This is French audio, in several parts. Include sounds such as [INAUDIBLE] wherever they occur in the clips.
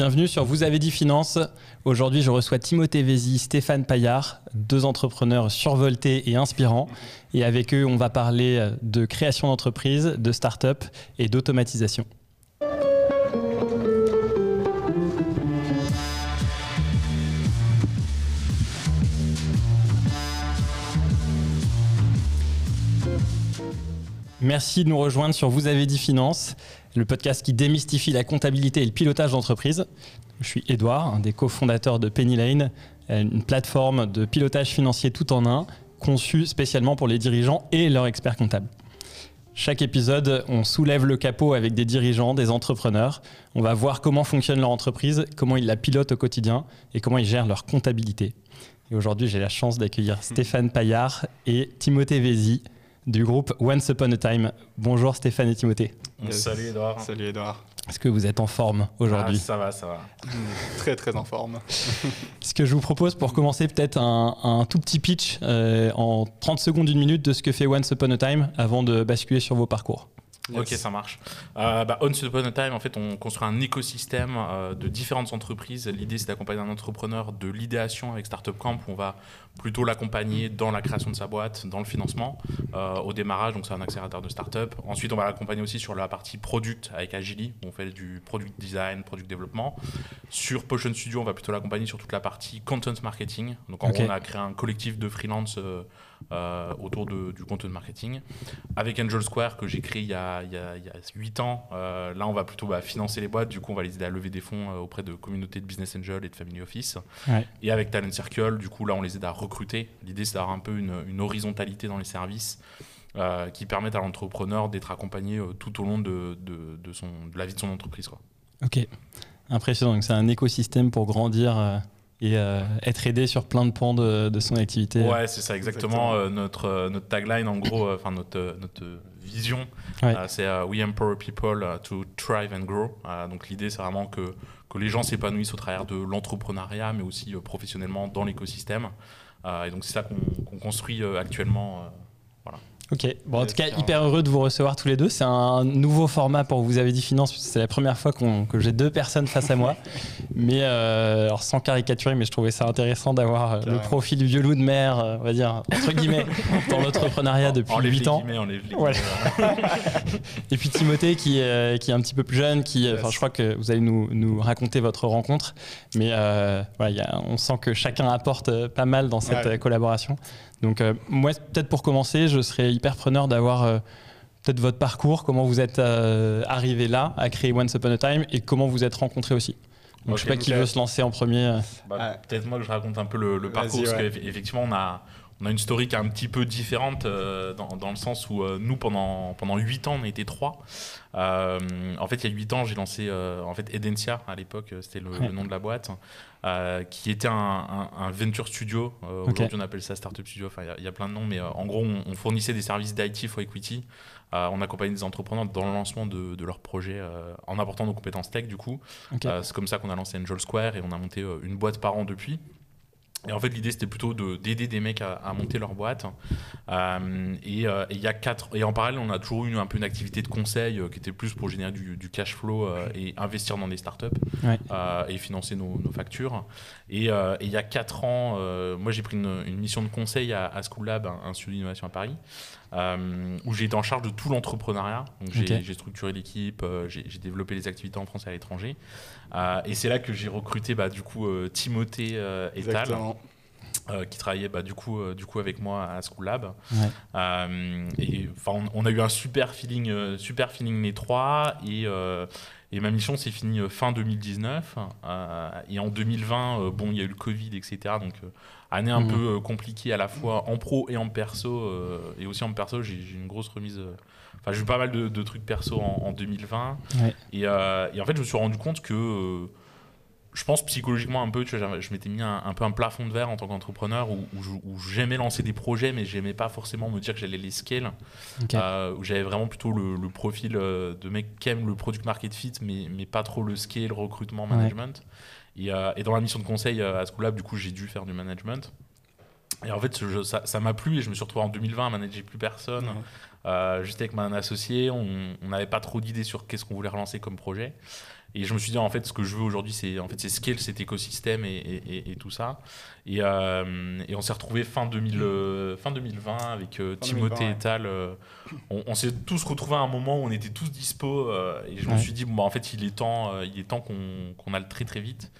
Bienvenue sur Vous avez dit finance. Aujourd'hui, je reçois Timothée Vézy, Stéphane Paillard, deux entrepreneurs survoltés et inspirants. Et avec eux, on va parler de création d'entreprise, de start-up et d'automatisation. Merci de nous rejoindre sur Vous avez dit finance le podcast qui démystifie la comptabilité et le pilotage d'entreprise. Je suis Edouard, un des cofondateurs de Penny Lane, une plateforme de pilotage financier tout en un, conçue spécialement pour les dirigeants et leurs experts comptables. Chaque épisode, on soulève le capot avec des dirigeants, des entrepreneurs. On va voir comment fonctionne leur entreprise, comment ils la pilotent au quotidien et comment ils gèrent leur comptabilité. Et aujourd'hui, j'ai la chance d'accueillir Stéphane Paillard et Timothée Vézy, du groupe Once Upon a Time. Bonjour Stéphane et Timothée. Salut Edouard. Salut Edouard. Est-ce que vous êtes en forme aujourd'hui ah, Ça va, ça va. [LAUGHS] très très en forme. [LAUGHS] ce que je vous propose pour commencer peut-être un, tout petit pitch euh, en 30 secondes, une minute de ce que fait Once Upon a Time avant de basculer sur vos parcours. Ok, ça marche. Euh, bah, Once Upon a Time, en fait, on construit un écosystème euh, de différentes entreprises. L'idée, c'est d'accompagner un entrepreneur de l'idéation avec Startup Camp. On va plutôt l'accompagner dans la création de sa boîte, dans le financement, euh, au démarrage. Donc, c'est un accélérateur de startup. Ensuite, on va l'accompagner aussi sur la partie product avec Agili. Où on fait du product design, product développement. Sur Potion Studio, on va plutôt l'accompagner sur toute la partie content marketing. Donc, en gros, on a créé un collectif de freelance euh, autour du content marketing. Avec Angel Square, que j'ai créé il y a, il y a, 8 ans, euh, là, on va plutôt bah, financer les boîtes. Du coup, on va les aider à lever des fonds auprès de communautés de business angel et de family office. Et avec Talent Circle, du coup, là, on les aide à recruter. L'idée, c'est d'avoir un peu une, horizontalité dans les services. Euh, qui permettent à l'entrepreneur d'être accompagné euh, tout au long de, de, son, de la vie de son entreprise. Quoi. Ok, impressionnant. C'est un écosystème pour grandir euh, et être aidé sur plein de pans de, son activité. Ouais, c'est ça exactement, notre, notre tagline en gros, enfin notre, notre vision, c'est We empower people to thrive and grow. donc l'idée c'est vraiment que, que les gens s'épanouissent au travers de l'entrepreneuriat mais aussi professionnellement dans l'écosystème. Euh, et donc c'est ça qu'on construit euh, actuellement. Euh, voilà. Ok, bon, en tout cas, hyper heureux de vous recevoir tous les deux. C'est un nouveau format pour Vous avez dit finance, c'est la première fois que j'ai deux personnes face à moi. [LAUGHS] Mais alors sans caricaturer, mais je trouvais ça intéressant d'avoir le profil du vieux loup de mer, on va dire, entre guillemets, [LAUGHS] dans l'entrepreneuriat depuis 8 ans. [LAUGHS] Et puis Timothée qui, qui est un petit peu plus jeune, qui, enfin, je crois que vous allez nous, nous raconter votre rencontre. Mais voilà, y a, on sent que chacun apporte pas mal dans cette collaboration. Donc euh, moi, peut-être pour commencer, je serais hyper preneur d'avoir euh, peut-être votre parcours, comment vous êtes euh, arrivé là à créer Once Upon a Time et comment vous êtes rencontrés aussi. Donc je sais pas qui veut se lancer en premier. Bah, peut-être moi que je raconte un peu le, parcours, parce qu'effectivement on a, on a une story qui est un petit peu différente dans, dans, le sens où nous pendant, pendant 8 ans on été trois. en fait il y a 8 ans j'ai lancé en fait Edencia à l'époque, c'était le, nom de la boîte. Euh, qui était un, venture studio. Euh, aujourd'hui, on appelle ça startup studio. Enfin, il y, a plein de noms, mais euh, en gros, on, fournissait des services d'IT for equity. on accompagnait des entrepreneurs dans le lancement de, de leurs projets en apportant nos compétences tech, du coup. c'est comme ça qu'on a lancé Angel Square et on a monté une boîte par an depuis. Et en fait, l'idée, c'était plutôt d'aider des mecs à, monter leur boîte. Euh, et, euh, et, y a quatre, et en parallèle, on a toujours eu un peu une activité de conseil euh, qui était plus pour générer du, cash flow et investir dans des startups et financer nos, factures. Et, il y a quatre ans, moi, j'ai pris une, mission de conseil à, à School Lab, un, un studio d'innovation à Paris. Euh, où j'ai été en charge de tout l'entrepreneuriat. J'ai structuré l'équipe, euh, j'ai développé les activités en France et à l'étranger. Euh, et c'est là que j'ai recruté bah, du coup Timothée et Tal. qui travaillait bah, du, coup, du coup avec moi à School Lab. et on, on, a eu un super feeling, super feeling les trois. Et, et ma mission s'est finie fin 2019. et en 2020, bon, il y a eu le Covid, etc. Donc année un mmh. peu euh, compliquée à la fois en pro et en perso. Euh, et aussi en perso, j'ai une grosse remise. Euh, enfin, j'ai eu pas mal de, trucs perso en, 2020. Et, en fait, je me suis rendu compte que je pense psychologiement un peu, tu vois, je m'étais mis un, peu un plafond de verre en tant qu'entrepreneur où, j'aimais lancer des projets, mais j'aimais pas forcément me dire que j'allais les scale. où j'avais vraiment plutôt le, profil de mec qui aime le product market fit, mais, mais pas trop le scale, recrutement, management. Euh, et, dans la mission de conseil euh, à Schoolab, du coup, j'ai dû faire du management. Et en fait, ça m'a plu et je me suis retrouvé en 2020 à manager plus personne. Euh, juste avec mon associé, on n'avait pas trop d'idées sur qu'est-ce qu'on voulait relancer comme projet. Et je me suis dit, en fait, ce que je veux aujourd'hui, c'est en fait, scale cet écosystème et, tout ça. Et, on s'est retrouvé fin, 2000, fin 2020 avec Timothée et Tal. on, s'est tous retrouvés à un moment où on était tous dispo. et je me suis dit, bon, bah, en fait, il est temps, il est temps qu'on qu aille très très vite.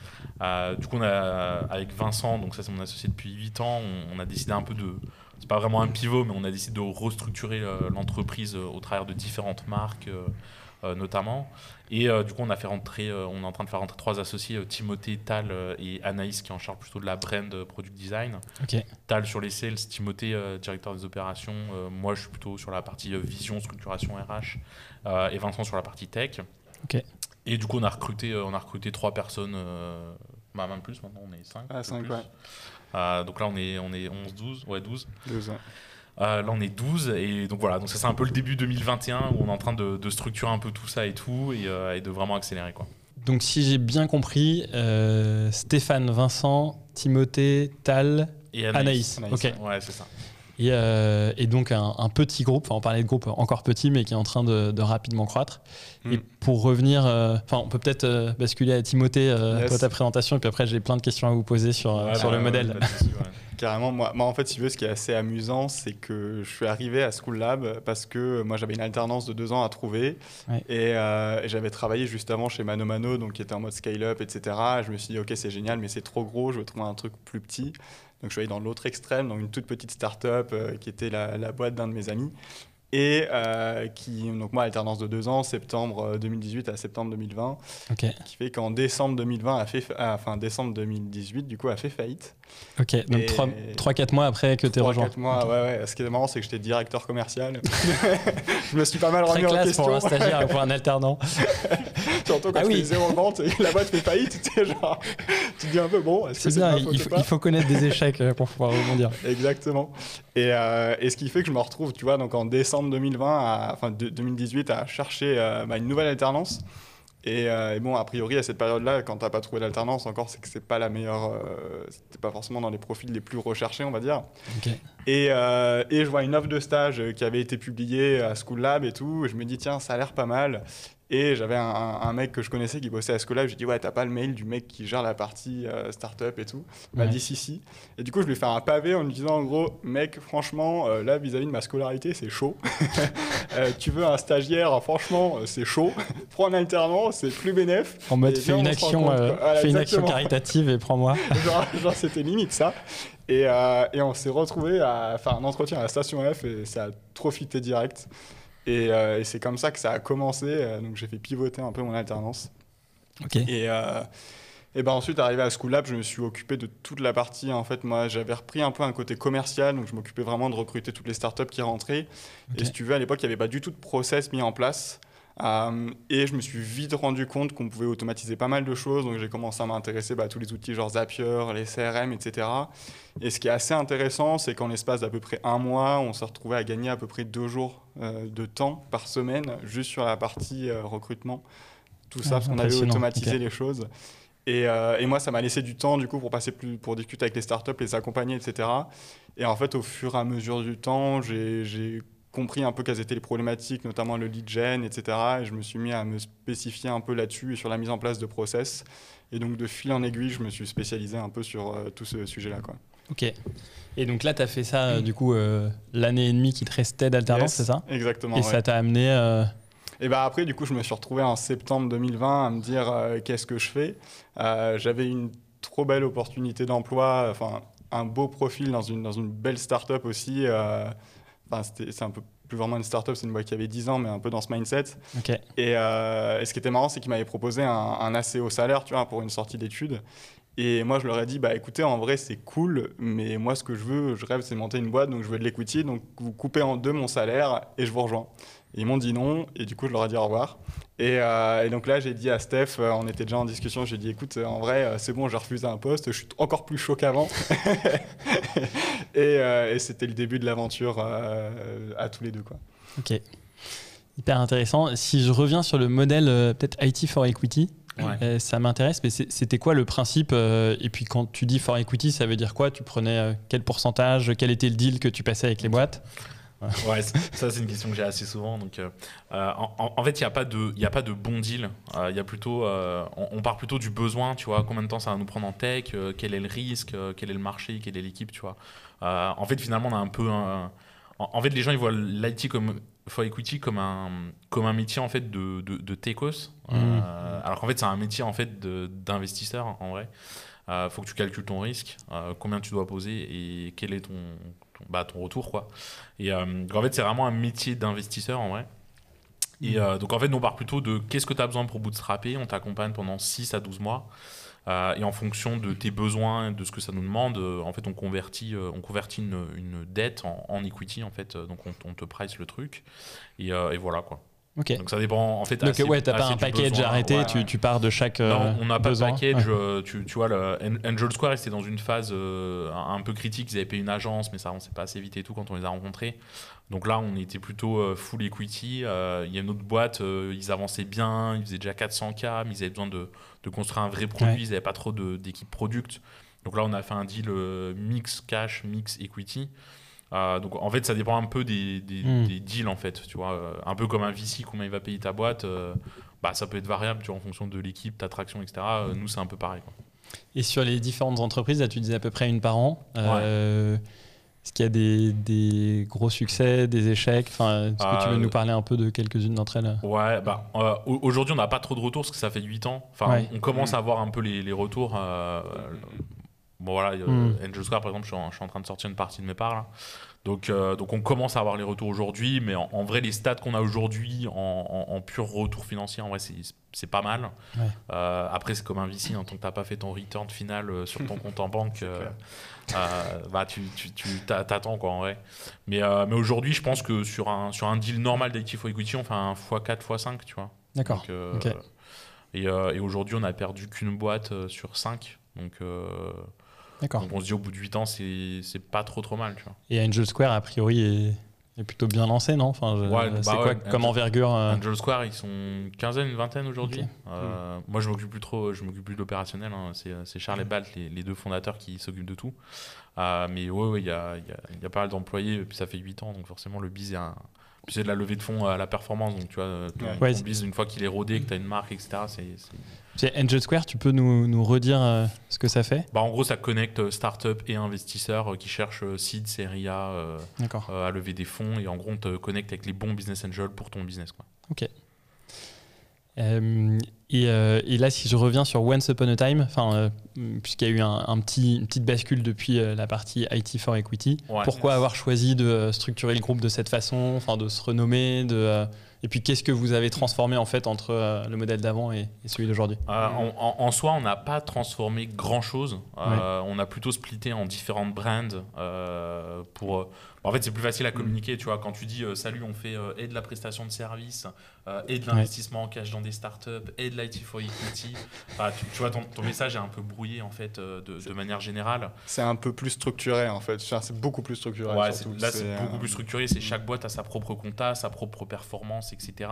du coup, on a, avec Vincent, donc ça c'est mon associé depuis 8 ans, on, on a décidé un peu de c'est pas vraiment un pivot, mais on a décidé de restructurer euh, l'entreprise euh, au travers de différentes marques. Euh, notamment. Et du coup, on a fait rentrer, on est en train de faire rentrer trois associés, Timothée, Tal et Anaïs, qui est en charge plutôt de la brand product design. Tal sur les sales, Timothée, directeur des opérations. moi, je suis plutôt sur la partie vision, structuration RH. et Vincent sur la partie tech. Et du coup, on a recruté, on a recruté trois personnes, bah, même plus maintenant, on est cinq. Ah, cinq, ouais. Euh, donc là, on est, on est 11, 12. Ouais, 12. Euh, là, on est 12. Et donc voilà, donc ça, c'est un peu le début 2021 où on est en train de, structurer un peu tout ça et tout et, euh, de vraiment accélérer. Quoi. Donc, si j'ai bien compris, Stéphane, Vincent, Timothée, Tal, et Anaïs. Ok. Ouais, c'est ça. Euh, et, donc un, petit groupe, enfin on parlait de groupe encore petit mais qui est en train de, rapidement croître. Et hmm. pour revenir, euh, enfin on peut peut-être euh, basculer à Timothée, toi ta présentation, et puis après j'ai plein de questions à vous poser sur, sur le modèle. [LAUGHS] Carrément, moi, moi en fait si tu veux ce qui est assez amusant c'est que je suis arrivé à School Lab parce que moi j'avais une alternance de deux ans à trouver et, j'avais travaillé juste avant chez Mano Mano donc qui était en mode scale-up etc. je me suis dit ok c'est génial mais c'est trop gros, je veux trouver un truc plus petit. Donc je suis allé dans l'autre extrême, dans une toute petite start-up euh, qui était la, la boîte d'un de mes amis et euh, qui, donc moi, alternance de deux ans, septembre 2018 euh, à septembre 2020, qui fait qu'en décembre 2020, a fait, enfin décembre 2018, du coup, a fait faillite. Ok, donc 3-4 mois après que tu es rejoint. 4 mois, ouais, ouais. Ce qui est marrant, c'est que j'étais directeur commercial. [LAUGHS] je me suis pas mal remis en question. pour un stagiaire [LAUGHS] pour un alternant. Surtout quand ah tu oui. zéro vente et la boîte fait faillite, tu, genre, tu te dis un peu bon. C'est bien, il, faut, il faut connaître des échecs euh, pour pouvoir rebondir. Exactement. Et, euh, et, ce qui fait que je me retrouve, tu vois, donc en décembre 2020, à, enfin 2018, à chercher euh, bah, une nouvelle alternance. Euh, et, bon, a priori, à cette période-là, quand tu n'as pas trouvé d'alternance encore, c'est que c'est pas la meilleure. Euh, c'était pas forcément dans les profils les plus recherchés, on va dire. Et, et, je vois une offre de stage qui avait été publiée à School Lab et tout. Et je me dis, tiens, ça a l'air pas mal. Et j'avais un, mec que je connaissais qui bossait à School J'ai dit, ouais, t'as pas le mail du mec qui gère la partie startup et tout Il m'a dit, si, si. Et du coup, je lui ai fait un pavé en lui disant, en gros, mec, franchement, là, vis-à-vis de ma scolarité, c'est chaud. [LAUGHS] tu veux un stagiaire, franchement, c'est chaud. [LAUGHS] Prends un alternant c'est plus bénéf. En mode, fais une, action, euh, une action caritative et prends-moi. [LAUGHS] genre, c'était limite ça. Et, euh, et on s'est retrouvé à faire un entretien à la station F et ça a trop fité direct. Et, euh, et c'est comme ça que ça a commencé. donc j'ai fait pivoter un peu mon alternance. Ok. Et, et ben ensuite, arrivé à School Lab, je me suis occupé de toute la partie. En fait, moi, j'avais repris un peu un côté commercial, donc je m'occupais vraiment de recruter toutes les startups qui rentraient. Et si tu veux, à l'époque, il n'y avait pas du tout de process mis en place. Euh, et je me suis vite rendu compte qu'on pouvait automatiser pas mal de choses. Donc j'ai commencé à m'intéresser bah, à tous les outils genre Zapier, les CRM, etc. Et ce qui est assez intéressant, c'est qu'en l'espace d'à peu près un mois, on s'est retrouvé à gagner à peu près deux jours euh, de temps par semaine juste sur la partie euh, recrutement. Tout ça, parce qu'on avait automatisé les choses. Et, et, moi, ça m'a laissé du temps du coup pour passer plus, pour discuter avec les startups, les accompagner, etc. Et en fait, au fur et à mesure du temps, j'ai compris un peu quelles étaient les problématiques, notamment le lead gen, etc. Et je me suis mis à me spécifier un peu là-dessus et sur la mise en place de process. Et donc, de fil en aiguille, je me suis spécialisé un peu sur euh, tout ce sujet-là. Quoi. Ok. Et donc là, tu as fait ça, euh, du coup, euh, l'année et demie qui te restait d'alternance, c'est ça? Exactement. Et ça t'a amené. Et bah après, du coup, je me suis retrouvé en septembre 2020 à me dire qu'est-ce que je fais? J'avais une trop belle opportunité d'emploi, enfin, un beau profil dans une, dans une belle start-up aussi c'est un peu plus vraiment une startup, c'est une boîte qui avait 10 ans, mais un peu dans ce mindset. Euh, et, ce qui était marrant, c'est qu'ils m'avaient proposé un, assez haut salaire, tu vois, pour une sortie d'études. Et moi, je leur ai dit, bah écoutez, en vrai, c'est cool, mais moi, ce que je veux, je rêve, c'est monter une boîte, donc je veux de l'equity, donc vous coupez en deux mon salaire et je vous rejoins ils m'ont dit non, et du coup, je leur ai dit au revoir. Et, euh, donc là, j'ai dit à Steph, euh, on était déjà en discussion, j'ai dit écoute, en vrai, c'est bon, j'ai refusé un poste, je suis encore plus chaud qu'avant. [LAUGHS] et, c'était le début de l'aventure à tous les deux. Quoi. Ok. Hyper intéressant. Si je reviens sur le modèle peut-être IT for Equity, ça m'intéresse, mais c'était quoi le principe Et puis quand tu dis for equity, ça veut dire quoi? Tu prenais quel pourcentage? Quel était le deal que tu passais avec les boîtes? Ouais, ça c'est une question que j'ai assez souvent. Donc, euh, euh, en, fait, il n'y a pas de, il a pas de bon deal. Il y a plutôt, on, part plutôt du besoin. Tu vois, combien de temps ça va nous prendre en tech Quel est le risque Quel est le marché Quelle est l'équipe Tu vois. en fait, finalement, on a un peu en, fait, les gens ils voient l'IT comme for equity comme un comme un métier en fait de de, de techos, mmh. alors qu'en fait c'est un métier en fait d'investisseur en vrai. Il euh, faut que tu calcules ton risque, euh, combien tu dois poser et quel est ton, ton, bah, ton retour. Quoi. Et euh, en fait, c'est vraiment un métier d'investisseur en vrai. Et donc en fait, nous on part plutôt de qu'est-ce que tu as besoin pour bootstrapper? On t'accompagne pendant 6 à 12 mois. et en fonction de tes besoins, de ce que ça nous demande, en fait, on convertit, on convertit une, une dette en, equity, en fait. Donc, on, on te price le truc. Et, et voilà, quoi. Donc ça dépend en fait. Donc ouais, t'as pas un package arrêté, tu, tu, pars de chaque. non, euh, on n'a pas de package. Euh, tu, tu, vois, le Angel Square, c'était dans une phase euh, un peu critique. Ils avaient payé une agence, mais ça, on s'est pas assez vite et tout quand on les a rencontrés. Donc là, on était plutôt full equity. Il y a une autre boîte, ils avançaient bien, ils faisaient déjà 400K, mais ils avaient besoin de, de construire un vrai produit. Ils n'avaient pas trop d'équipe product. Donc là, on a fait un deal mix cash, mix equity. Euh, donc en fait, ça dépend un peu des, hmm. des, deals en fait. Tu vois, euh, un peu comme un VC, combien il va payer ta boîte, euh, bah, ça peut être variable tu vois, en fonction de l'équipe, ta traction, etc. nous, c'est un peu pareil. Quoi. Et sur les différentes entreprises, là, tu disais à peu près une par an. Est-ce qu'il y a des, des, gros succès, des échecs? Enfin, Est-ce que tu veux nous parler un peu de quelques-unes d'entre elles? Ouais, bah, aujourd'hui, on n'a pas trop de retours parce que ça fait 8 ans. Enfin, on, commence hmm. à avoir un peu les, les retours. Bon voilà, mm. Angel Square par exemple, je suis, en, train de sortir une partie de mes parts là. Donc, euh, donc on commence à avoir les retours aujourd'hui, mais en, vrai, les stats qu'on a aujourd'hui en, pur retour financier, en vrai, c'est pas mal. Euh, après, c'est comme un VC, en tant que tu n'as pas fait ton return final euh, sur ton [LAUGHS] compte en banque, bah, tu, tu, tu t'attends quoi en vrai. Mais, mais aujourd'hui, je pense que sur un, sur un deal normal d'IT for Equity, on fait un x4, x5, tu vois. D'accord. Et, et aujourd'hui, on a perdu qu'une boîte sur 5. Donc, donc on se dit au bout de 8 ans, c'est pas trop trop mal. Tu vois. Et Angel Square, a priori, est, plutôt bien lancé, non? Enfin, C'est bah quoi comme envergure euh Angel Square, ils sont une quinzaine, une vingtaine aujourd'hui. Euh, moi, je m'occupe plus trop, je m'occupe plus de l'opérationnel. Hein. C'est Charles et Balt, les, deux fondateurs, qui s'occupent de tout. Euh, mais ouais, il y, a, y, a, pas mal d'employés, puis ça fait 8 ans, donc forcément, le biz est un c'est de la levée de fonds à la performance. Donc, tu vois, ton, biz, une fois qu'il est rodé, que tu as une marque, etc., c'est Angel Square, tu peux nous, nous redire euh, ce que ça fait? Bah, En gros, ça connecte euh, start-up et investisseurs euh, qui cherchent seed, série A à lever des fonds. Et en gros, on te connecte avec les bons business angels pour ton business. Quoi. Ok. Et, là, si je reviens sur Once Upon a Time, puisqu'il y a eu un, petit, une petite bascule depuis la partie IT for Equity, pourquoi avoir choisi de structurer le groupe de cette façon, de se renommer, de et puis, qu'est-ce que vous avez transformé en fait entre euh, le modèle d'avant et, celui d'aujourd'hui? Euh, en, soi, on n'a pas transformé grand-chose. Euh, on a plutôt splitté en différentes brands pour en fait, c'est plus facile à communiquer, tu vois, quand tu dis salut, on fait et de la prestation de service, et de l'investissement en cash dans des startups, et de l'IT for equity. tu, vois, ton, message est un peu brouillé, en fait, de, manière générale. C'est un peu plus structuré, en fait. C'est beaucoup plus structuré. là, c'est beaucoup plus structuré. C'est chaque boîte a sa propre compta, sa propre performance, etc.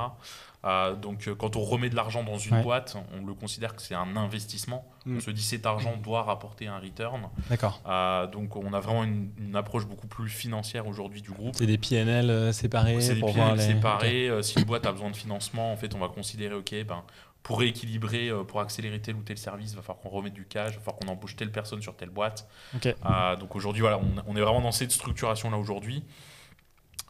Euh, donc, euh, quand on remet de l'argent dans une boîte, on le considère que c'est un investissement. Mm. On se dit cet argent doit rapporter un return. D'accord. Euh, donc, on a vraiment une, approche beaucoup plus financière aujourd'hui du groupe. C'est des PNL séparés. C'est des PNL séparés. si une boîte a besoin de financement, en fait, on va considérer, ok, ben pour rééquilibrer, pour accélérer tel ou tel service, il va falloir qu'on remette du cash, il va falloir qu'on embauche telle personne sur telle boîte. donc aujourd'hui, voilà, on, on, est vraiment dans cette structuration là aujourd'hui.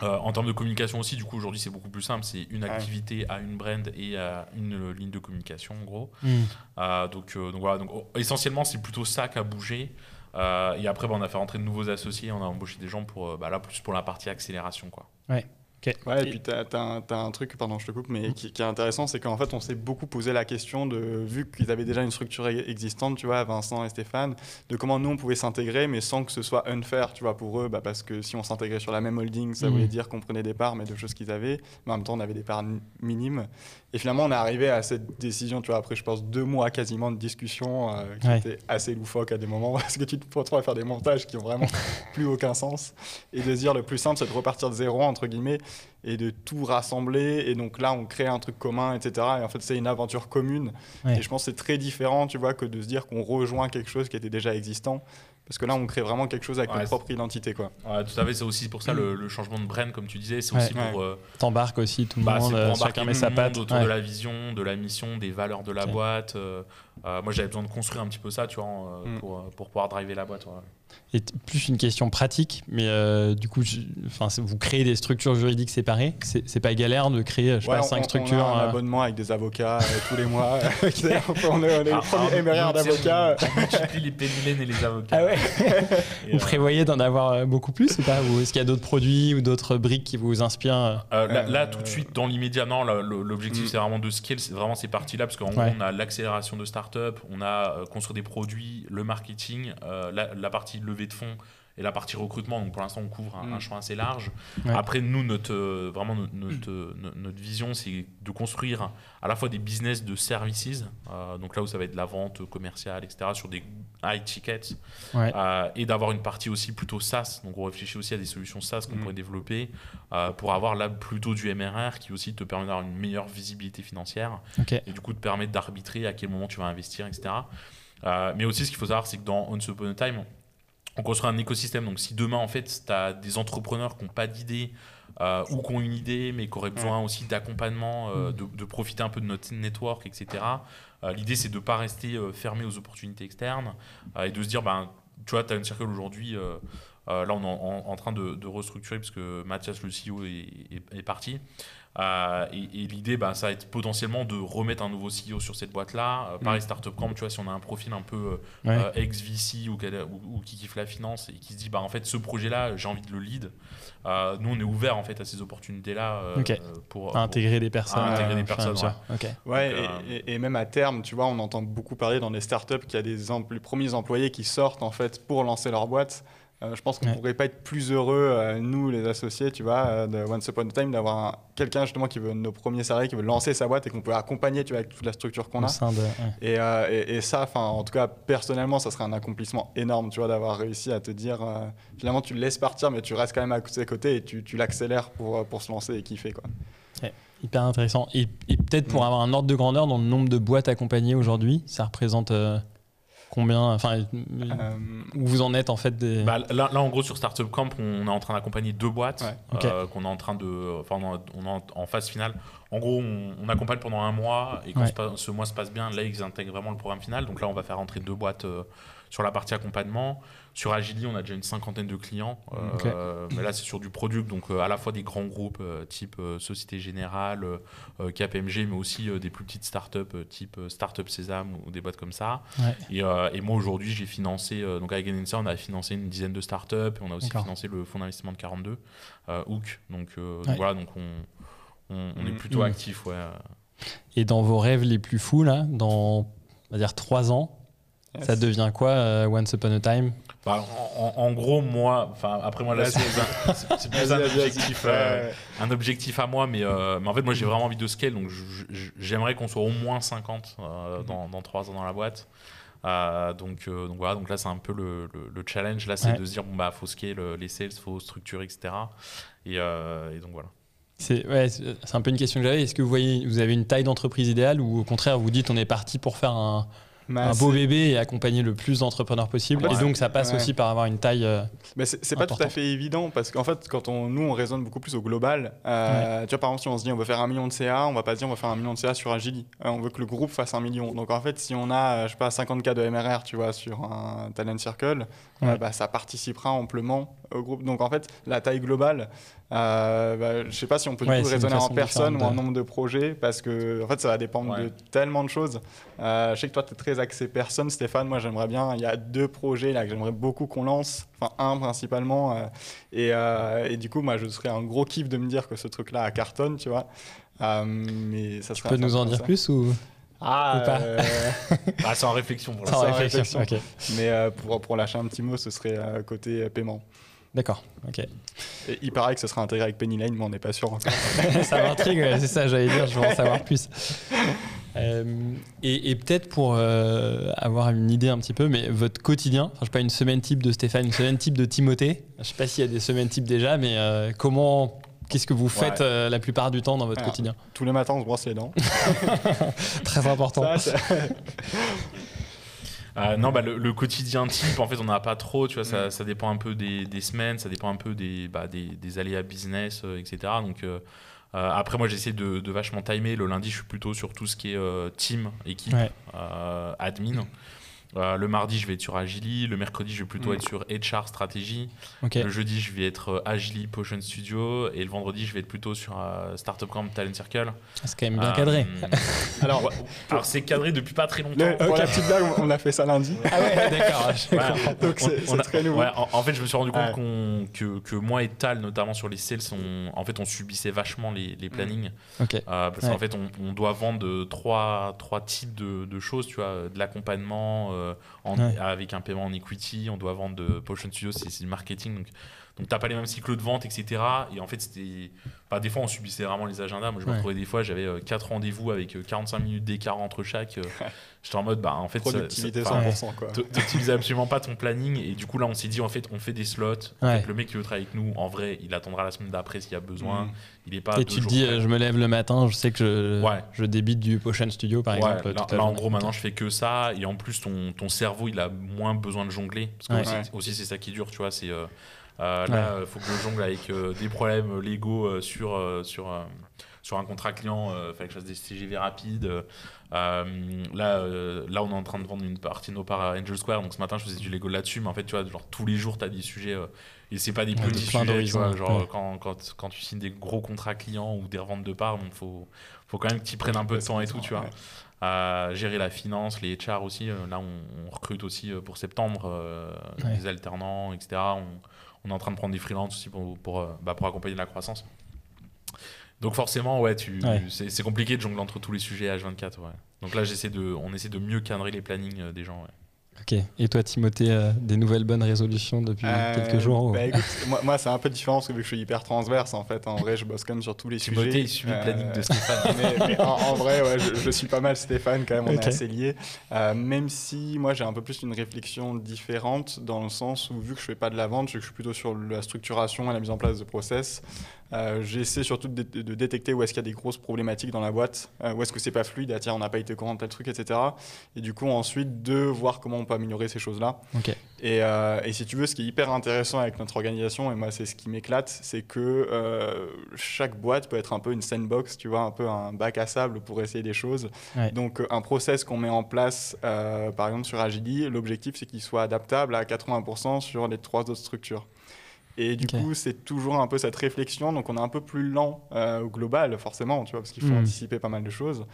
Euh, en termes de communication aussi, du coup, aujourd'hui, c'est beaucoup plus simple. C'est une activité à une brand et à une ligne de communication, en gros. Hmm. Euh, donc, euh, donc, voilà. Donc, oh, essentiellement, c'est plutôt ça qui a bougé. et après, bah, on a fait rentrer de nouveaux associés. On a embauché des gens pour, bah, là, plus pour la partie accélération, quoi. Ouais. Ouais, et puis tu as, un truc, pardon, je te coupe, mais qui, est intéressant, c'est qu'en fait, on s'est beaucoup posé la question de, vu qu'ils avaient déjà une structure existante, tu vois, Vincent et Stéphane, de comment nous, on pouvait s'intégrer, mais sans que ce soit unfair, tu vois, pour eux, bah, parce que si on s'intégrait sur la même holding, ça mmh. voulait dire qu'on prenait des parts, mais de choses qu'ils avaient, mais en même temps, on avait des parts minimes. Et finalement, on est arrivé à cette décision, tu vois, après, je pense, deux mois quasiment de discussion, euh, qui était assez loufoque à des moments, [LAUGHS] parce que tu te retrouves à faire des montages qui ont vraiment [LAUGHS] plus aucun sens. Et de dire, le plus simple, c'est de repartir de zéro, entre guillemets, et de tout rassembler. Et donc là, on crée un truc commun, etc. Et en fait, c'est une aventure commune. Et je pense que c'est très différent, tu vois, que de se dire qu'on rejoint quelque chose qui était déjà existant. Parce que là, on crée vraiment quelque chose avec notre propre identité. Quoi. Ouais, tout à fait. C'est aussi pour ça le, changement de brand, comme tu disais. C'est aussi pour. Euh, T'embarques aussi tout le bah, monde, euh, chacun met sa patte. autour de la vision, de la mission, des valeurs de la boîte. Euh, moi, j'avais besoin de construire un petit peu ça, tu vois, mm. pour, pour, pouvoir driver la boîte. Et plus une question pratique, mais euh, du coup, enfin, vous créez des structures juridiques séparées? C'est pas galère de créer, je sais pas, cinq structures. On a un euh, abonnement avec des avocats euh, tous les mois. [LAUGHS] [LAUGHS] on est, on est ah, le premier MRR d'avocats. On multiplie les pénilènes et les avocats. Ah ouais [LAUGHS] Vous prévoyez d'en avoir beaucoup plus ou pas? Ou est-ce qu'il y a d'autres produits ou d'autres briques qui vous inspirent là, tout de suite, dans l'immédiat, non. L'objectif, mm. c'est vraiment de scale. C'est vraiment ces parties-là, parce qu'en gros, on a l'accélération de on a construit des produits, le marketing, la, la partie levée de fonds et la partie recrutement. Donc pour l'instant, on couvre un, mm. champ assez large. Après, nous, notre, euh, vraiment, notre, mm. notre, vision, c'est de construire à la fois des business de services, euh, donc là où ça va être de la vente commerciale, etc., sur des high tickets, euh, et d'avoir une partie aussi plutôt SaaS. Donc on réfléchit aussi à des solutions SaaS qu'on mm. pourrait développer pour avoir là plutôt du MRR qui aussi te permet d'avoir une meilleure visibilité financière et du coup te permet d'arbitrer à quel moment tu vas investir, etc. mais aussi, ce qu'il faut savoir, c'est que dans Once Upon a Time, on construit un écosystème. Donc, si demain, en fait, tu as des entrepreneurs qui n'ont pas d'idée euh, ou qui ont une idée, mais qui auraient besoin aussi d'accompagnement, euh, mm. de, profiter un peu de notre network, etc., euh, l'idée, c'est de ne pas rester fermé aux opportunités externes et de se dire, ben, tu vois, tu as une circle aujourd'hui. là, on est en, train de, restructurer parce que Mathias, le CEO, est parti. Euh, et, l'idée, bah, ça va être potentiellement de remettre un nouveau CEO sur cette boîte-là. Euh, pareil, mm. Startup Camp, tu vois, si on a un profil un peu euh, ex-VC ou, ou, qui kiffe la finance et qui se dit, bah, en fait, ce projet-là, j'ai envie de le lead. nous, on est ouvert en fait à ces opportunités-là pour, intégrer des personnes. intégrer des personnes. Ouais. et, même à terme, tu vois, on entend beaucoup parler dans des startups qu'il y a des les premiers employés qui sortent en fait pour lancer leur boîte. Euh, je pense qu'on ne pourrait pas être plus heureux, euh, nous les associés, tu vois, euh, de Once Upon a Time, d'avoir quelqu'un justement qui veut nos premiers salariés, qui veut lancer sa boîte et qu'on peut accompagner, tu vois, avec toute la structure qu'on a. et, et, ça, enfin, en tout cas, personnellement, ça serait un accomplissement énorme, tu vois, d'avoir réussi à te dire, finalement, tu le laisses partir, mais tu restes quand même à ses côtés et tu, tu l'accélères pour, pour se lancer et kiffer, quoi. hyper intéressant. Et, peut-être pour mm. avoir un ordre de grandeur dans le nombre de boîtes accompagnées aujourd'hui, ça représente Combien, enfin, euh, où vous en êtes en fait des... Bah, là, là, en gros, sur Startup Camp, on est en train d'accompagner deux boîtes euh, qu'on est en train de, enfin, on est en phase finale. En gros, on, accompagne pendant un mois et quand ce, mois se passe bien, là, ils intègrent vraiment le programme final. Donc là, on va faire entrer deux boîtes euh, sur la partie accompagnement. Sur Agili, on a déjà une cinquantaine de clients. Euh, mais là, c'est sur du produit, donc euh, à la fois des grands groupes type Société Générale, KPMG, mais aussi des plus petites startups type Startup Sésame ou, des boîtes comme ça. Et, moi, aujourd'hui, j'ai financé, donc avec Geninsa, on a financé une dizaine de startups. Et on a aussi financé le fonds d'investissement de 42, Hook. Donc, voilà, donc on, on, est mm. plutôt mm. actif. Ouais. Et dans vos rêves les plus fous, là, dans on va dire trois ans, ça devient quoi, euh, Once Upon a Time? Bah, en, gros, moi, après moi là, c'est plus un objectif, euh, un objectif à moi, mais, euh, mais en fait moi j'ai vraiment envie de scale, donc j'aimerais qu'on soit au moins 50 dans, dans 3 ans dans la boîte. donc, donc voilà, donc là c'est un peu le, le, challenge là, c'est de se dire bon bah faut scale les sales, faut structurer etc. Et, et donc voilà. C'est ouais, un peu une question que j'avais. Est-ce que vous voyez, vous avez une taille d'entreprise idéale ou au contraire vous dites on est parti pour faire un, un beau bébé et accompagner le plus d'entrepreneurs possible. et donc, ça passe aussi par avoir une taille. Euh, mais c'est pas tout à fait évident parce qu'en fait, quand on, nous, on raisonne beaucoup plus au global. Euh, tu vois, par exemple, si on se dit on veut faire un million de CA, on va pas se dire on va faire un million de CA sur Agili. Euh, on veut que le groupe fasse un million. Donc, en fait, si on a, je sais pas, 50 cas de MRR, tu vois, sur un talent circle, bah, ça participera amplement au groupe. Donc, en fait, la taille globale, euh, bah, je sais pas si on peut raisonner en personne ou en nombre de projets parce que en fait ça va dépendre de tellement de choses. Euh, je sais que toi tu es très axé personne Stéphane, moi j'aimerais bien, il y a deux projets là que j'aimerais beaucoup qu'on lance, enfin un principalement euh, et, euh, et, du coup moi je serais un gros kiff de me dire que ce truc là a cartonne, tu vois. mais ça tu peux nous en dire plus ou ah, pas ah, c'est en réflexion pour l'instant. réflexion. Mais pour, pour lâcher un petit mot, ce serait côté paiement. D'accord, ok. Et il paraît que ce sera intégré avec Penny Lane, mais on n'est pas sûr encore. [LAUGHS] ça m'intrigue, c'est ça, j'allais dire, je veux en savoir plus. Euh, et, peut-être pour euh, avoir une idée un petit peu, mais votre quotidien, enfin, je sais pas, une semaine type de Stéphane, une semaine type de Timothée, je sais pas s'il y a des semaines types déjà, mais euh, comment, Qu'est-ce que vous faites la plupart du temps dans votre quotidien? Tous les matins, on se brosse les dents. [LAUGHS] Très important. Non, bah, le, quotidien type, en fait, on n'a pas trop, tu vois, ça, mm. ça, dépend un peu des, des, semaines, ça dépend un peu des, bah, des, des aléas business, etc. Donc, euh, après, moi, j'essaie de, vachement timer. Le lundi, je suis plutôt sur tout ce qui est euh, team, équipe, euh, admin. Euh, le mardi, je vais être sur Agili. Le mercredi, je vais plutôt mm. être sur HR Stratégie. Le jeudi, je vais être euh, Agili Potion Studio. Et le vendredi, je vais être plutôt sur euh, Startup Camp Talent Circle. Ah, c'est quand même bien cadré. [LAUGHS] alors, alors c'est cadré depuis pas très longtemps. pour la petite blague, on a fait ça lundi. ah ouais, [LAUGHS] d'accord. Donc c'est très nouveau. en, fait, je me suis rendu compte que, que, moi et Tal, notamment sur les sales, on, en fait, on subissait vachement les, les plannings. parce qu'en fait, on, doit vendre trois, trois types de, de choses, tu vois, de l'accompagnement euh, avec un paiement en equity. On doit vendre de Potion Studio, c'est du marketing. Donc, donc t'as pas les mêmes cycles de vente, etc. Et en fait, c'était. Bah, des fois, on subissait vraiment les agendas. Moi, je me retrouvais des fois, j'avais euh, quatre rendez-vous avec 45 euh, minutes d'écart entre chaque. [LAUGHS] J'étais en mode, bah, en fait. Productivité 100%, quoi. T'utilisais absolument pas ton planning. Et du coup, là, on s'est dit, en fait, on fait des slots. le mec qui veut travailler avec nous, en vrai, il attendra la semaine d'après s'il y a besoin. Mm. Il est pas. Et tu te dis, je me lève le matin, je sais que je, je débite du Potion Studio, par exemple. Là, en gros, maintenant, je fais que ça. Et en plus, ton, ton cerveau, il a moins besoin de jongler. Parce que aussi, c'est ça qui dure, tu vois. C'est. Euh, euh, là, il faut que je jongle avec euh, des problèmes légaux sur, sur, sur un contrat client. Il fallait que je fasse des CGV rapides. là, là, on est en train de vendre une partie de nos parts à Angel Square. Donc ce matin, je faisais du Lego là-dessus. Mais en fait, tu vois, genre, tous les jours, tu as des sujets. Et c'est pas des petits sujets, tu vois, genre quand, quand, quand, tu signes des gros contrats clients ou des reventes de parts, il faut, faut quand même que tu prennes un peu de temps et tout, tu vois à gérer la finance, les HR aussi. Euh, là, on, recrute aussi euh, pour septembre euh, des alternants, etc. On, on, est en train de prendre des freelances aussi pour, pour, bah, pour accompagner la croissance. Donc forcément, ouais, tu, c'est compliqué de jongler entre tous les sujets H24. Ouais. Donc là, j'essaie de, on essaie de mieux cadrer les plannings des gens. Ouais. Ok. Et toi, Timothée, euh, des nouvelles bonnes résolutions depuis euh, quelques jours bah, [LAUGHS] Moi, c'est un peu différent parce que vu que je suis hyper transverse, en fait, en vrai, je bosse quand même sur tous les Timothée, sujets. il suit le planning de euh, [LAUGHS] Stéphane. mais, en, vrai, ouais, je, suis pas mal Stéphane quand même, on est assez liés. même si moi, j'ai un peu plus une réflexion différente dans le sens où, vu que je fais pas de la vente, je suis plutôt sur la structuration et la mise en place de process. Euh, j'essaie surtout de, détecter où est-ce qu'il y a des grosses problématiques dans la boîte, euh, où est-ce que c'est pas fluide, ah, tiens, on n'a pas été courant de tel truc, etc. Et du coup, ensuite, de voir comment on peut améliorer ces choses-là. Euh, et, si tu veux, ce qui est hyper intéressant avec notre organisation, et moi, c'est ce qui m'éclate, c'est que chaque boîte peut être un peu une sandbox, tu vois, un peu un bac à sable pour essayer des choses. Donc, un process qu'on met en place, par exemple, sur Agili, l'objectif, c'est qu'il soit adaptable à 80% sur les trois autres structures. Et du coup, c'est toujours un peu cette réflexion. Donc, on est un peu plus lent euh, au global, forcément, tu vois, parce qu'il faut hmm. anticiper pas mal de choses.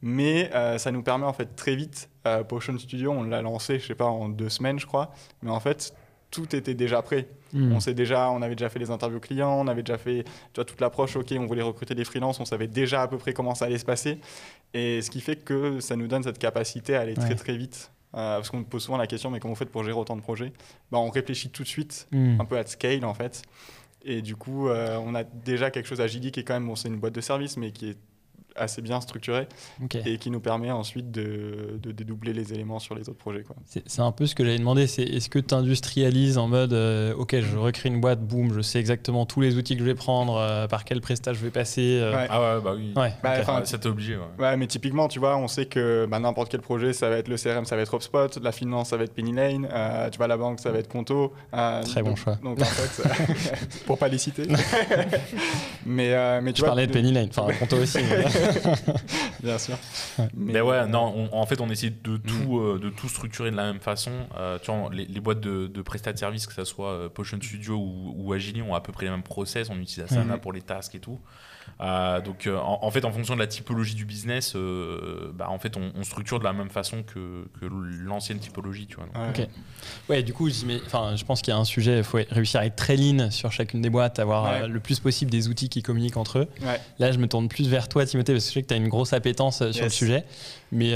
Mais euh, ça nous permet en fait très vite. Euh, Potion Studio, on l'a lancé, je sais pas, en deux semaines, je crois. Mais en fait, tout était déjà prêt. Hmm. On sait déjà, on avait déjà fait les interviews clients, on avait déjà fait, tu vois, toute l'approche. Ok, on voulait recruter des freelances, on savait déjà à peu près comment ça allait se passer. Et ce qui fait que ça nous donne cette capacité à aller très très vite euh, parce qu'on me pose souvent la question, mais comment vous faites pour gérer autant de projets? Bah, On réfléchit tout de suite, hmm. un peu à scale en fait. Et du coup, euh, on a déjà quelque chose à JD qui est quand même, bon, c'est une boîte de service, mais qui est assez bien structuré et qui nous permet ensuite de, de, dédoubler les éléments sur les autres projets. C'est un peu ce que j'avais demandé, c'est est-ce que tu industrialises en mode euh, ok je recrée une boîte, boum, je sais exactement tous les outils que je vais prendre, euh, par quel prestat je vais passer. Euh. Ah ouais bah oui. Ouais, bah, c'est obligé. Ouais. mais typiquement tu vois, on sait que bah, n'importe quel projet ça va être le CRM, ça va être HubSpot, la finance ça va être Penny Lane, tu vois la banque ça va être Conto. Très bon choix. Donc en fait, [LAUGHS] [LAUGHS] pour pas les citer. [LAUGHS] mais, mais tu je parlais de Penny Lane, enfin Conto aussi. [LAUGHS] Bien sûr. Mais, ouais, non, en fait, on essaie de mm. tout, euh, de tout structurer de la même façon. Euh, tu vois, les, boîtes de, de prestat de service, que ce soit euh, Potion Studio ou, ou Agili, ont à peu près les mêmes process. On utilise Asana mm. pour les tasks et tout. Euh, donc, euh, en, fait, en fonction de la typologie du business, euh, bah, en fait, on, structure de la même façon que, que l'ancienne typologie, tu vois. ok. Ouais, du coup, enfin, je pense qu'il y a un sujet, il faut réussir à être très lean sur chacune des boîtes, avoir le plus possible des outils qui communiquent entre eux. Là, je me tourne plus vers toi, Timothée, parce que je sais que tu as une grosse appétence sur le sujet. Mais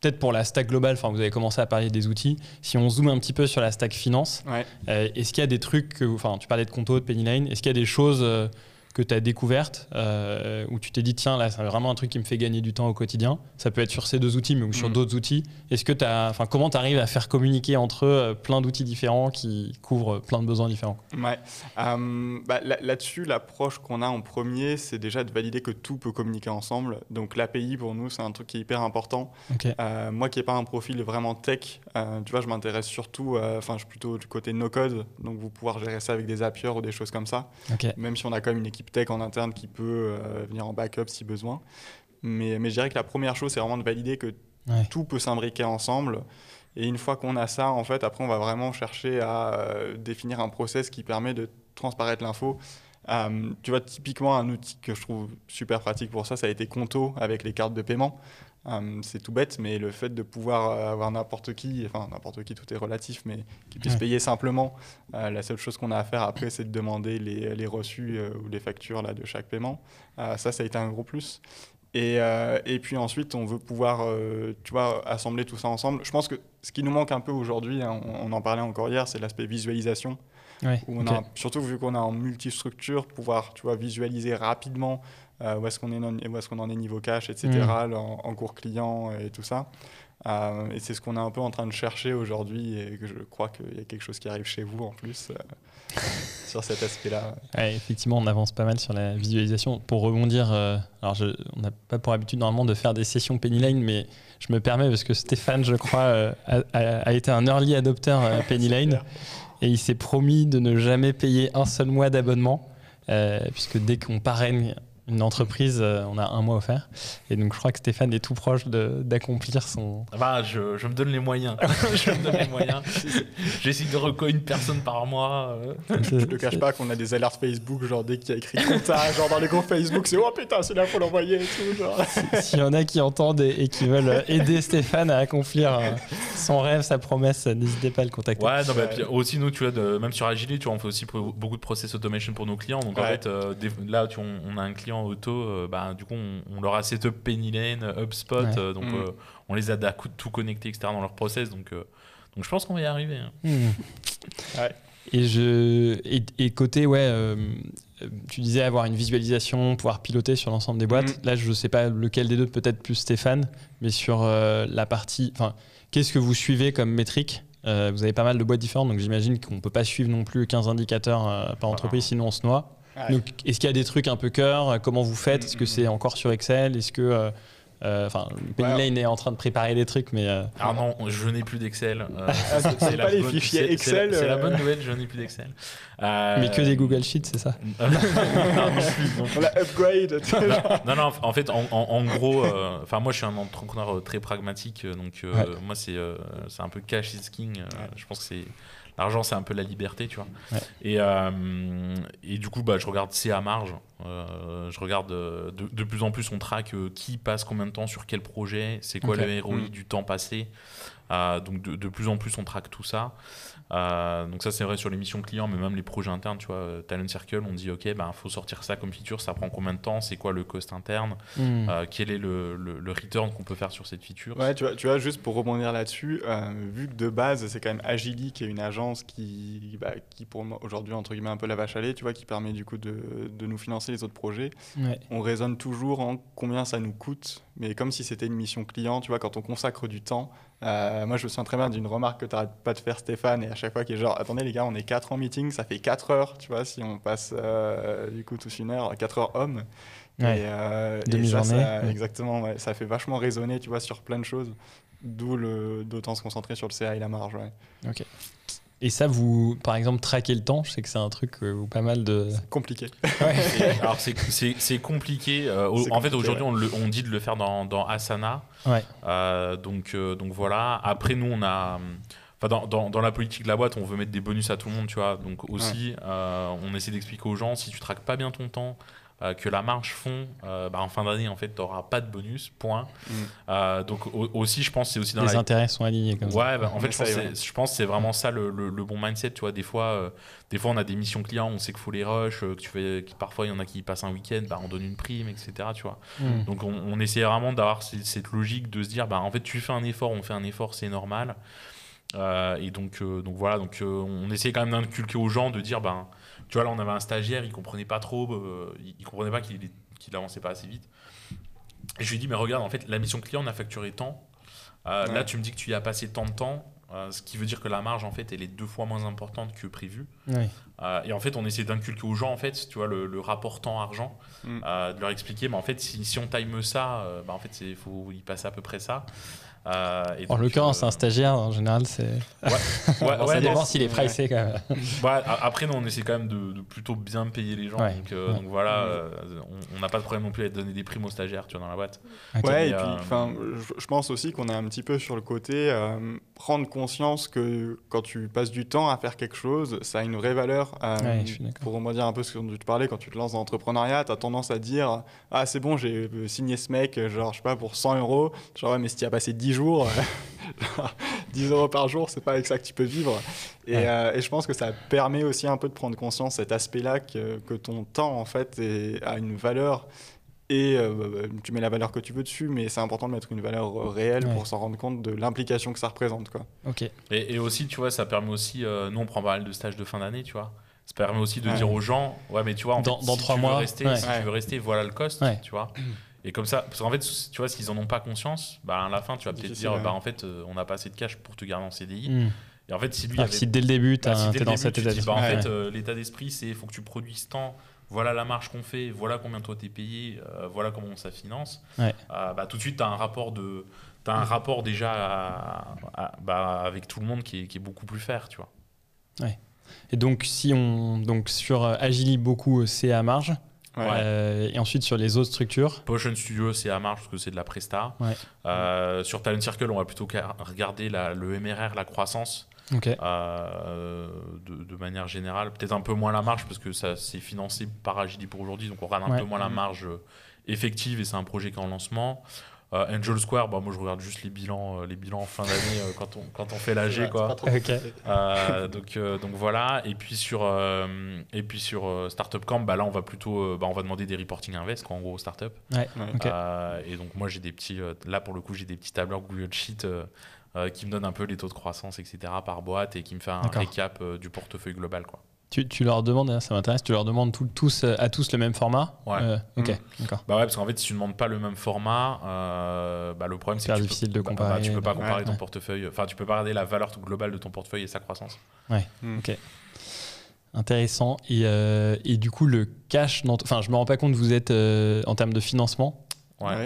peut-être pour la stack globale, enfin vous avez commencé à parler des outils. Si on zoome un petit peu sur la stack finance, est-ce qu'il y a des trucs, enfin tu parlais de Conto, de Pennyline, est-ce qu'il y a des choses que tu as découverte, euh, où tu t'es dit, tiens, là, c'est vraiment un truc qui me fait gagner du temps au quotidien. Ça peut être sur ces deux outils, mais ou sur mm. d'autres outils. Est-ce que enfin, comment tu arrives à faire communiquer entre eux euh, plein d'outils différents qui couvrent plein de besoins différents Ouais. Euh, bah, là-dessus, l'approche qu'on a en premier, c'est déjà de valider que tout peut communiquer ensemble. Donc, l'API, pour nous, c'est un truc qui est hyper important. moi qui n'ai pas un profil vraiment tech, tu vois, je m'intéresse surtout, enfin, je suis plutôt du côté no-code, donc vous pouvoir gérer ça avec des Zapier ou des choses comme ça. Même si on a quand même une équipe tech en interne qui peut euh, venir en backup si besoin. Mais, mais je dirais que la première chose, c'est vraiment de valider que tout peut s'imbriquer ensemble. Et une fois qu'on a ça, en fait, après, on va vraiment chercher à euh, définir un process qui permet de transparaître l'info. Euh, tu vois, typiquement, un outil que je trouve super pratique pour ça, ça a été Conto avec les cartes de paiement. Euh, c'est tout bête, mais le fait de pouvoir euh, avoir n'importe qui, enfin n'importe qui, tout est relatif, mais qui puisse payer simplement, euh, la seule chose qu'on a à faire après, c'est de demander les, les reçus ou les factures là, de chaque paiement. ça, ça a été un gros plus. Et, et puis ensuite, on veut pouvoir, tu vois, assembler tout ça ensemble. Je pense que ce qui nous manque un peu aujourd'hui, hein, on, en parlait encore hier, c'est l'aspect visualisation. où on a, surtout vu qu'on est en multistructure, pouvoir tu vois, visualiser rapidement euh, où est-ce qu'on est, où est qu'on en est niveau cash, etc., mm. en, cours client et tout ça. Euh, et c'est ce qu'on est un peu en train de chercher aujourd'hui et que je crois qu'il y a quelque chose qui arrive chez vous en plus euh, [LAUGHS] sur cet aspect-là. effectivement, on avance pas mal sur la visualisation. Pour rebondir, alors je, on n'a pas pour habitude normalement de faire des sessions Penny Lane, mais je me permets parce que Stéphane, je crois, a, a, été un early adopter [LAUGHS] Penny Lane et il s'est promis de ne jamais payer un seul mois d'abonnement. puisque dès qu'on parraine une entreprise, euh, on a un mois offert. Et donc, je crois que Stéphane est tout proche d'accomplir son. Bah, je, je, me donne les moyens. [LAUGHS] [LAUGHS] je me donne les moyens. J'essaie de recueillir une personne par mois. Euh. Je ne te cache pas qu'on a des alertes Facebook, genre dès qu'il y a écrit compta, genre dans les groupes Facebook, c'est oh putain, c'est là, faut l'envoyer et tout. S'il y en a qui entendent et, qui veulent aider Stéphane à accomplir euh, son rêve, sa promesse, n'hésitez pas à le contacter. Ouais, non, bah, puis aussi, nous, tu vois, de, même sur Agility, tu vois, on fait aussi beaucoup de process automation pour nos clients. Donc, en fait, là, tu, on a un client auto, euh, bah, du coup, on, leur a setup Penny Lane, HubSpot, euh, donc mm. euh, on les a à tout connecter, etc. dans leur process. Donc, donc je pense qu'on va y arriver. Hein. Mm. [LAUGHS] Et, je, et, côté, ouais, tu disais avoir une visualisation, pouvoir piloter sur l'ensemble des boîtes. Mm. Là, je ne sais pas lequel des deux, peut-être plus Stéphane, mais sur la partie. Enfin, qu'est-ce que vous suivez comme métrique? Vous avez pas mal de boîtes différentes, donc j'imagine qu'on ne peut pas suivre non plus 15 indicateurs par entreprise, sinon on se noie est-ce qu'il y a des trucs un peu cœur Comment vous faites? Est-ce que c'est encore sur Excel? Est-ce que euh, euh, enfin, Penny Lane est en train de préparer des trucs, mais. Euh... Ah non, je n'ai plus d'Excel. Euh, c'est pas les fichiers Excel. C'est la, bonne nouvelle, je n'ai plus d'Excel. mais que des Google Sheets, c'est ça? [LAUGHS] Non, On l'a upgrade. non, non, en fait, en, gros, enfin, moi, je suis un entrepreneur très pragmatique, donc moi, c'est c'est un peu cash is king. Je pense que c'est L'argent, c'est un peu la liberté, tu vois. Et, euh, et du coup, bah, je regarde C à marge. Euh, je regarde euh, de, plus en plus, on traque qui passe combien de temps sur quel projet, c'est quoi le ROI mm. du temps passé. donc de, de, plus en plus, on traque tout ça. Euh, donc ça c'est vrai sur les missions clients, mais même les projets internes, tu vois, euh, Talent Circle, on dit ok, il ben, faut sortir ça comme feature, ça prend combien de temps, c'est quoi le cost interne, hmm. euh, quel est le, le, return qu'on peut faire sur cette feature. Ouais, tu vois, tu vois juste pour rebondir là-dessus, vu que de base c'est quand même Agili qui est une agence qui, bah, qui pour aujourd'hui entre guillemets un peu la vache à lait, tu vois, qui permet du coup de, de nous financer les autres projets. On raisonne toujours en combien ça nous coûte, mais comme si c'était une mission client, tu vois, quand on consacre du temps, euh, moi, je me souviens très bien d'une remarque que tu n'arrêtes pas de faire, Stéphane, et à chaque fois qui est genre, attendez les gars, on est 4 en meeting, ça fait 4 heures, tu vois, si on passe euh, du coup tous une heure, 4 heures hommes. Ouais. Et, euh, Demi-journée. Exactement, ça fait vachement résonner, tu vois, sur plein de choses. D'où d'autant se concentrer sur le CA et la marge. Ouais. Ok. Et ça, vous, par exemple, traquer le temps, je sais que c'est un truc ou pas mal de. compliqué. [LAUGHS] alors, c'est compliqué. Euh, en fait, aujourd'hui, on, on, dit de le faire dans, dans Asana. Ouais. Euh, donc, euh, donc voilà. Après, nous, on a. Enfin, dans, dans, dans, la politique de la boîte, on veut mettre des bonus à tout le monde, tu vois. Donc aussi, on essaie d'expliquer aux gens, si tu traques pas bien ton temps, euh, que la marge fond, euh, bah, en fin d'année, en fait, tu n'auras pas de bonus, point. Mm. Euh, donc aussi, je pense c'est aussi dans Les intérêts sont alignés comme ouais, bah, en fait, je pense, que c'est vraiment ça le, bon mindset. Tu vois, des fois, des fois, on a des missions clients, on sait qu'il faut les rush, que tu fais, parfois, il y en a qui passent un week-end, bah, on donne une prime, etc. Tu vois. Mm. Donc on, on, essaie vraiment d'avoir cette logique de se dire, bah, en fait, tu fais un effort, on fait un effort, c'est normal. et donc, donc voilà, donc on essayait quand même d'inculquer aux gens de dire, ben, tu vois, là on avait un stagiaire, il comprenait pas trop, il, comprenait pas qu'il avançait pas assez vite. Et je lui ai dit, mais regarde, en fait, la mission client, on a facturé tant. Là, tu me dis que tu y as passé tant de temps. Euh, ce qui veut dire que la marge, en fait, elle est deux fois moins importante que prévu. Euh, et en fait, on essaie d'inculquer aux gens, en fait, tu vois, le, rapport temps-argent, mm. euh, de leur expliquer, mais en fait, si, si on time ça, bah, en fait, il faut y passer à peu près ça. Euh, en l'occurrence, un stagiaire, en général, c'est. Ouais, [LAUGHS] ouais, ça dépend s'il est pricé quand même. après, nous, on essaie quand même de, plutôt bien payer les gens. Donc, euh, donc, voilà, euh, on n'a pas de problème non plus à donner des primes aux stagiaires tu vois, dans la boîte. Ouais, et, puis, je pense aussi qu'on est un petit peu sur le côté prendre conscience que quand tu passes du temps à faire quelque chose, ça a une vraie valeur. pour moi dire un peu ce dont tu te parlais, quand tu te lances dans l'entrepreneuriat, tu as tendance à dire Ah, c'est bon, j'ai signé ce mec, genre, je sais pas, pour 100 euros. Genre, ouais, mais si tu as passé 10 jours, [LAUGHS] 10 euros par jour, c'est pas avec ça que tu peux vivre. Euh, et, je pense que ça permet aussi un peu de prendre conscience cet aspect-là que, que, ton temps en fait a une valeur. Et euh, bah, bah, tu mets la valeur que tu veux dessus, mais c'est important de mettre une valeur réelle pour s'en rendre compte de l'implication que ça représente. Quoi. Ok. Et, aussi, tu vois, ça permet aussi, euh, nous on prend pas mal de stages de fin d'année, tu vois. Ça permet aussi de dire aux gens, ouais, mais tu vois, en dans, fait, dans si tu mois, veux rester, si tu veux rester, voilà le cost, tu vois. Et comme ça, parce qu'en fait, tu vois, s'ils en ont pas conscience, bah, à la fin, tu vas peut-être dire, bah, en fait, euh, on n'a pas assez de cash pour te garder en CDI. Hmm. Et en fait, si lui. Ah, si dès le début, tu bah, es dans cet état d'esprit. Bah, en fait, euh, l'état d'esprit, c'est il faut que tu produises tant. Voilà la marge qu'on fait, voilà combien toi t'es payé, euh, voilà comment ça finance. bah, tout de suite, tu as un rapport de. As un rapport déjà bah, avec tout le monde qui est, qui est, beaucoup plus fair, tu vois. Ouais. Et donc, si on, donc sur Agili, beaucoup, c'est à marge. Euh, et ensuite sur les autres structures Potion Studio, c'est à marge parce que c'est de la presta. Euh, sur Talent Circle, on va plutôt regarder la, le MRR, la croissance. Euh, de, manière générale, peut-être un peu moins la marge parce que ça c'est financé par Agili pour aujourd'hui, donc on regarde un peu moins la mm. marge effective et c'est un projet qui est en lancement. Euh, Angel Square, bah, moi je regarde juste les bilans, euh, les bilans en fin d'année euh, [LAUGHS] quand, on, quand on fait l'AG. Quoi. donc, donc voilà. Et puis sur, et puis sur Startup Camp, bah, là on va plutôt bah, on va demander des reporting invest, quoi, en gros, startup. Ouais. et donc moi j'ai des petits, là pour le coup, j'ai des petits tableurs Google Sheet. Qui me donnent un peu les taux de croissance, etc. par boîte et qui me fait un récap du portefeuille global. Quoi. Tu, leur demandes, hein, ça m'intéresse, tu leur demandes tous, à tous le même format Ouais. Euh, ok, mmh. d'accord. Bah ouais, parce qu'en fait, si tu ne demandes pas le même format, euh, bah le problème c'est que. C'est difficile de bah, bah, comparer. tu peux pas comparer ton portefeuille. Enfin, tu peux pas regarder la valeur globale de ton portefeuille et sa croissance. Ouais, mmh. ok. Intéressant. Et, euh, et, du coup, le cash, enfin, je me rends pas compte, vous êtes en termes de financement,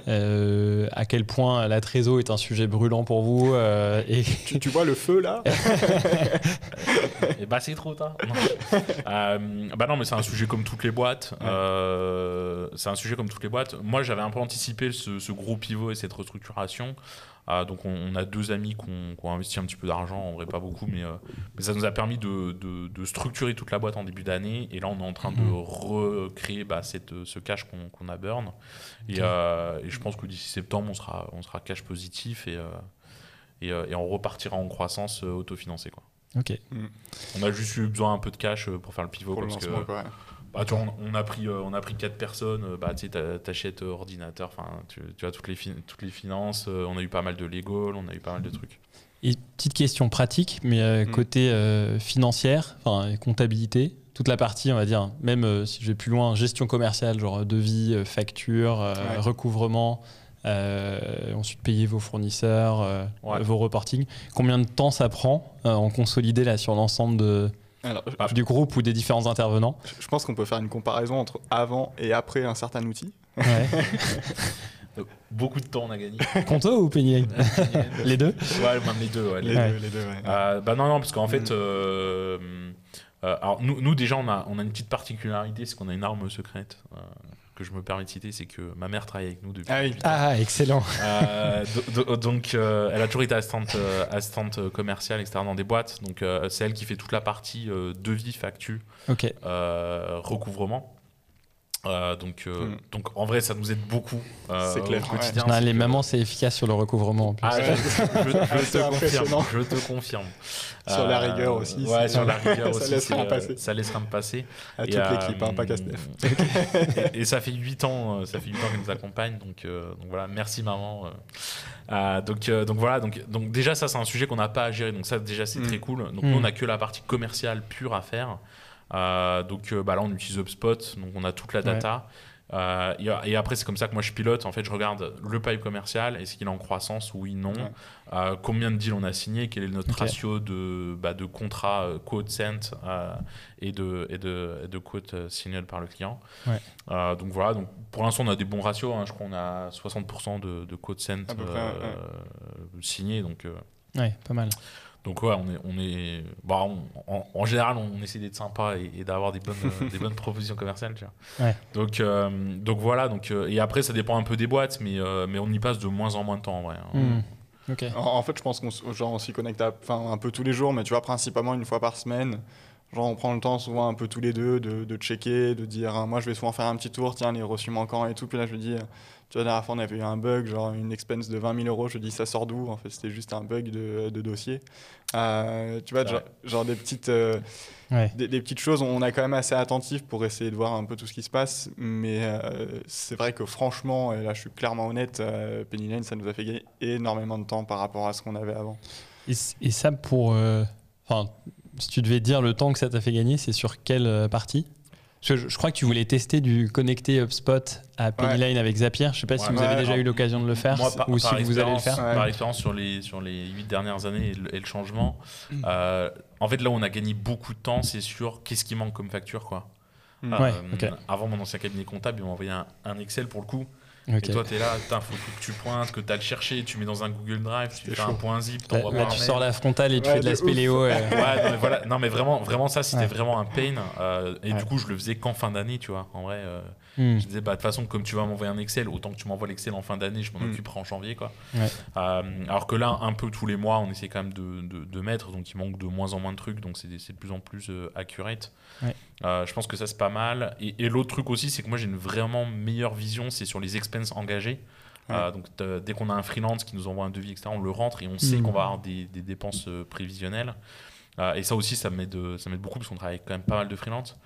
euh, à quel point la trésor est un sujet brûlant pour vous euh, et... tu, vois le feu là [LAUGHS] et bah c'est trop tard. [LAUGHS] Euh, bah non mais c'est un sujet comme toutes les boîtes. c'est un sujet comme toutes les boîtes. Moi j'avais un peu anticipé ce, ce, gros pivot et cette restructuration. Ah, donc on, a deux amis qui ont, investi un petit peu d'argent, en vrai pas beaucoup, mais, euh, ça nous a permis de, structurer toute la boîte en début d'année. Et là on est en train de mhm. recréer bah, cette, ce cash qu'on a burn. Euh, et, je pense que d'ici septembre on sera, on sera cash positif et, euh, et, on repartira en croissance autofinancée. Quoi. Ok. On a juste eu besoin un peu de cash pour faire le pivot. parce que, bah, tu on, a pris, euh, on a pris quatre personnes. Euh, bah, tu achètes euh, ordinateur, enfin, tu, tu, as toutes les, toutes les finances. on a eu pas mal de legal, on a eu pas mal de trucs. Et petite question pratique, mais mm. côté financière, enfin, comptabilité, toute la partie, on va dire, même si je vais plus loin, gestion commerciale, genre devis, facture, recouvrement, ensuite payer vos fournisseurs, vos reporting. Combien de temps ça prend en consolider là sur l'ensemble de, du groupe ou des différents intervenants Je pense qu'on peut faire une comparaison entre avant et après un certain outil. [LAUGHS] beaucoup de temps on a gagné. Conto ou Penny [LAUGHS] Les deux? Ouais, même les deux. les, Deux, les deux euh, bah non, non, parce qu'en fait, mm. euh, euh, alors nous, nous, déjà, on a, on a une petite particularité, c'est qu'on a une arme secrète que je me permets de citer, c'est que ma mère travaille avec nous depuis. Ah, ah excellent. Euh, donc, euh, elle a toujours été assistante, euh, assistante commerciale, etc. dans des boîtes. Donc, c'est elle qui fait toute la partie devis, facture, recouvrement. Euh, donc, euh, mm. donc en vrai, ça nous aide beaucoup euh, c'est clair, au quotidien. les mamans, c'est efficace sur le recouvrement. En plus. Ah, [LAUGHS] je, te confirme. Je te confirme. sur la rigueur aussi. Ouais, sur la rigueur [LAUGHS] aussi. ça laissera me passer. Ça laissera me passer. À toute l'équipe, hein, pas qu'à [LAUGHS] et, et, ça fait 8 ans, ça fait 8 ans qu'elle nous accompagne. Donc, donc voilà, merci maman. donc, donc voilà, donc, donc déjà ça c'est un sujet qu'on n'a pas à gérer. Donc ça déjà c'est mm. très cool. Donc nous on n'a que la partie commerciale pure à faire. Euh, donc euh, bah là, on utilise HubSpot, donc on a toute la data. Euh, et, après, c'est comme ça que moi je pilote. En fait, je regarde le pipe commercial, est-ce qu'il est en croissance, oui, non. combien de deals on a signé, quel est notre ratio de, bah, de contrats quote sent et de, et de, et de quote signal par le client. donc voilà, donc pour l'instant on a des bons ratios. Hein. je crois qu'on a 60% de, de quote sent signés. Donc, ouais, pas mal. Donc ouais, on est, on est, bah, en, général, on essaie d'être sympa et, d'avoir des bonnes, des bonnes propositions commerciales. Tu vois. Donc, euh, donc voilà. Donc euh, et après, ça dépend un peu des boîtes, mais euh, mais on y passe de moins en moins de temps en vrai. Hein. Hmm. En, fait, je pense qu'on on s'y connecte un peu tous les jours, mais tu vois, principalement une fois par semaine. Genre, on prend le temps souvent un peu tous les deux de, de checker, de dire, moi je vais souvent faire un petit tour, tiens, les reçus manquants et tout. Puis là, je me dis, tu vois, la dernière fois, on avait eu un bug, genre une expense de 20 000 euros. Je dis, ça sort d'où? En fait, c'était juste un bug de, de dossier. Euh, tu vois, genre, des, petites, euh, des, petites choses, on est quand même assez attentif pour essayer de voir un peu tout ce qui se passe. Mais euh, c'est vrai que franchement, et là, je suis clairement honnête, Penny Lane, ça nous a fait gagner énormément de temps par rapport à ce qu'on avait avant. Et, et ça, pour. Enfin, si tu devais dire le temps que ça t'a fait gagner, c'est sur quelle partie? Je, crois que tu voulais tester du connecter HubSpot à Pennyline avec Zapier. Je ne sais pas si vous avez déjà eu l'occasion de le faire ou si vous allez le faire. Par expérience sur les sur les huit dernières années et le, changement, mm. euh, en fait là où on a gagné beaucoup de temps, c'est sur qu'est-ce qui manque comme facture quoi. Mm. Euh, avant mon ancien cabinet comptable, ils m'ont envoyé un, Excel pour le coup. Et toi, tu es là, il faut que tu pointes, que tu as le chercher, tu mets dans un Google Drive, tu fais un point zip, là, tu sors la frontale et tu fais de la spéléo. ouais, non, mais voilà. non, mais vraiment, vraiment ça, c'était vraiment un pain. Euh, et du coup, je le faisais qu'en fin d'année, tu vois. En vrai, euh, hmm. je disais, bah, de toute façon, comme tu vas m'envoyer un Excel, autant que tu m'envoies l'Excel en fin d'année, je m'en hmm. occuperai en janvier, quoi. Euh, alors que là, un peu tous les mois, on essaie quand même de, de, de, mettre, donc il manque de moins en moins de trucs, donc c'est de plus en plus accurate. je pense que ça, c'est pas mal. Et, et l'autre truc aussi, c'est que moi, j'ai une vraiment meilleure vision, c'est sur les expenses engagées. Euh, donc dès qu'on a un freelance qui nous envoie un devis, etc., on le rentre et on sait mm. qu'on va avoir des, dépenses euh, prévisionnelles. Euh, et ça aussi, ça m'aide, ça m'aide beaucoup parce qu'on travaille quand même pas mal de freelance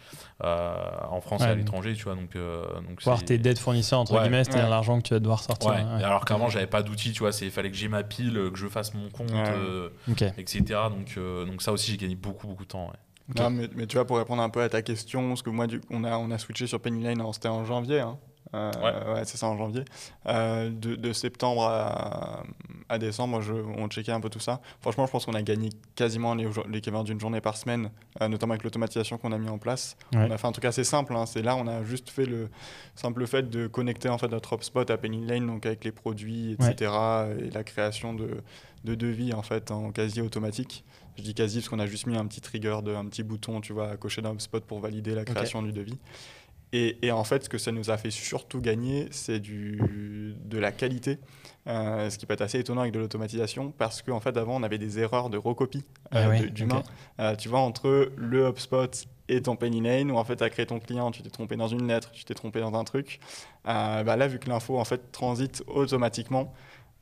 en France et à l'étranger, tu vois. Donc, donc voir tes dettes fournisseurs entre guillemets, c'est l'argent que tu vas devoir sortir. Alors qu'avant, j'avais pas d'outils, tu vois. Il fallait que j'ai ma pile, que je fasse mon compte, etc. Donc, donc ça aussi, j'ai gagné beaucoup, beaucoup de temps. Non, mais, mais, tu vois, pour répondre un peu à ta question, parce que moi, du, on, a, on a switché sur Pennyline, c'était en janvier. Hein. Euh, ouais, c'est ça en janvier. Euh, de, septembre à, décembre, je, on checkait un peu tout ça. Franchement, je pense qu'on a gagné quasiment l'équivalent d'une journée par semaine, euh, notamment avec l'automatisation qu'on a mis en place. On a fait un truc assez simple. Hein. C'est là, on a juste fait le simple fait de connecter en fait notre HubSpot à Penny Lane, donc avec les produits, etc., et la création de, de devis en fait en quasi automatique. Je dis quasi parce qu'on a juste mis un petit trigger, de, un petit bouton, tu vois, à cocher dans HubSpot pour valider la création du devis. Et, en fait, ce que ça nous a fait surtout gagner, c'est de la qualité, euh, ce qui peut être assez étonnant avec de l'automatisation, parce qu'en fait, avant, on avait des erreurs de recopie euh, ah d'humains. Euh, tu vois, entre le HubSpot et ton penny lane, où en fait, tu as créé ton client, tu t'es trompé dans une lettre, tu t'es trompé dans un truc. bah là, vu que l'info, en fait, transite automatiquement,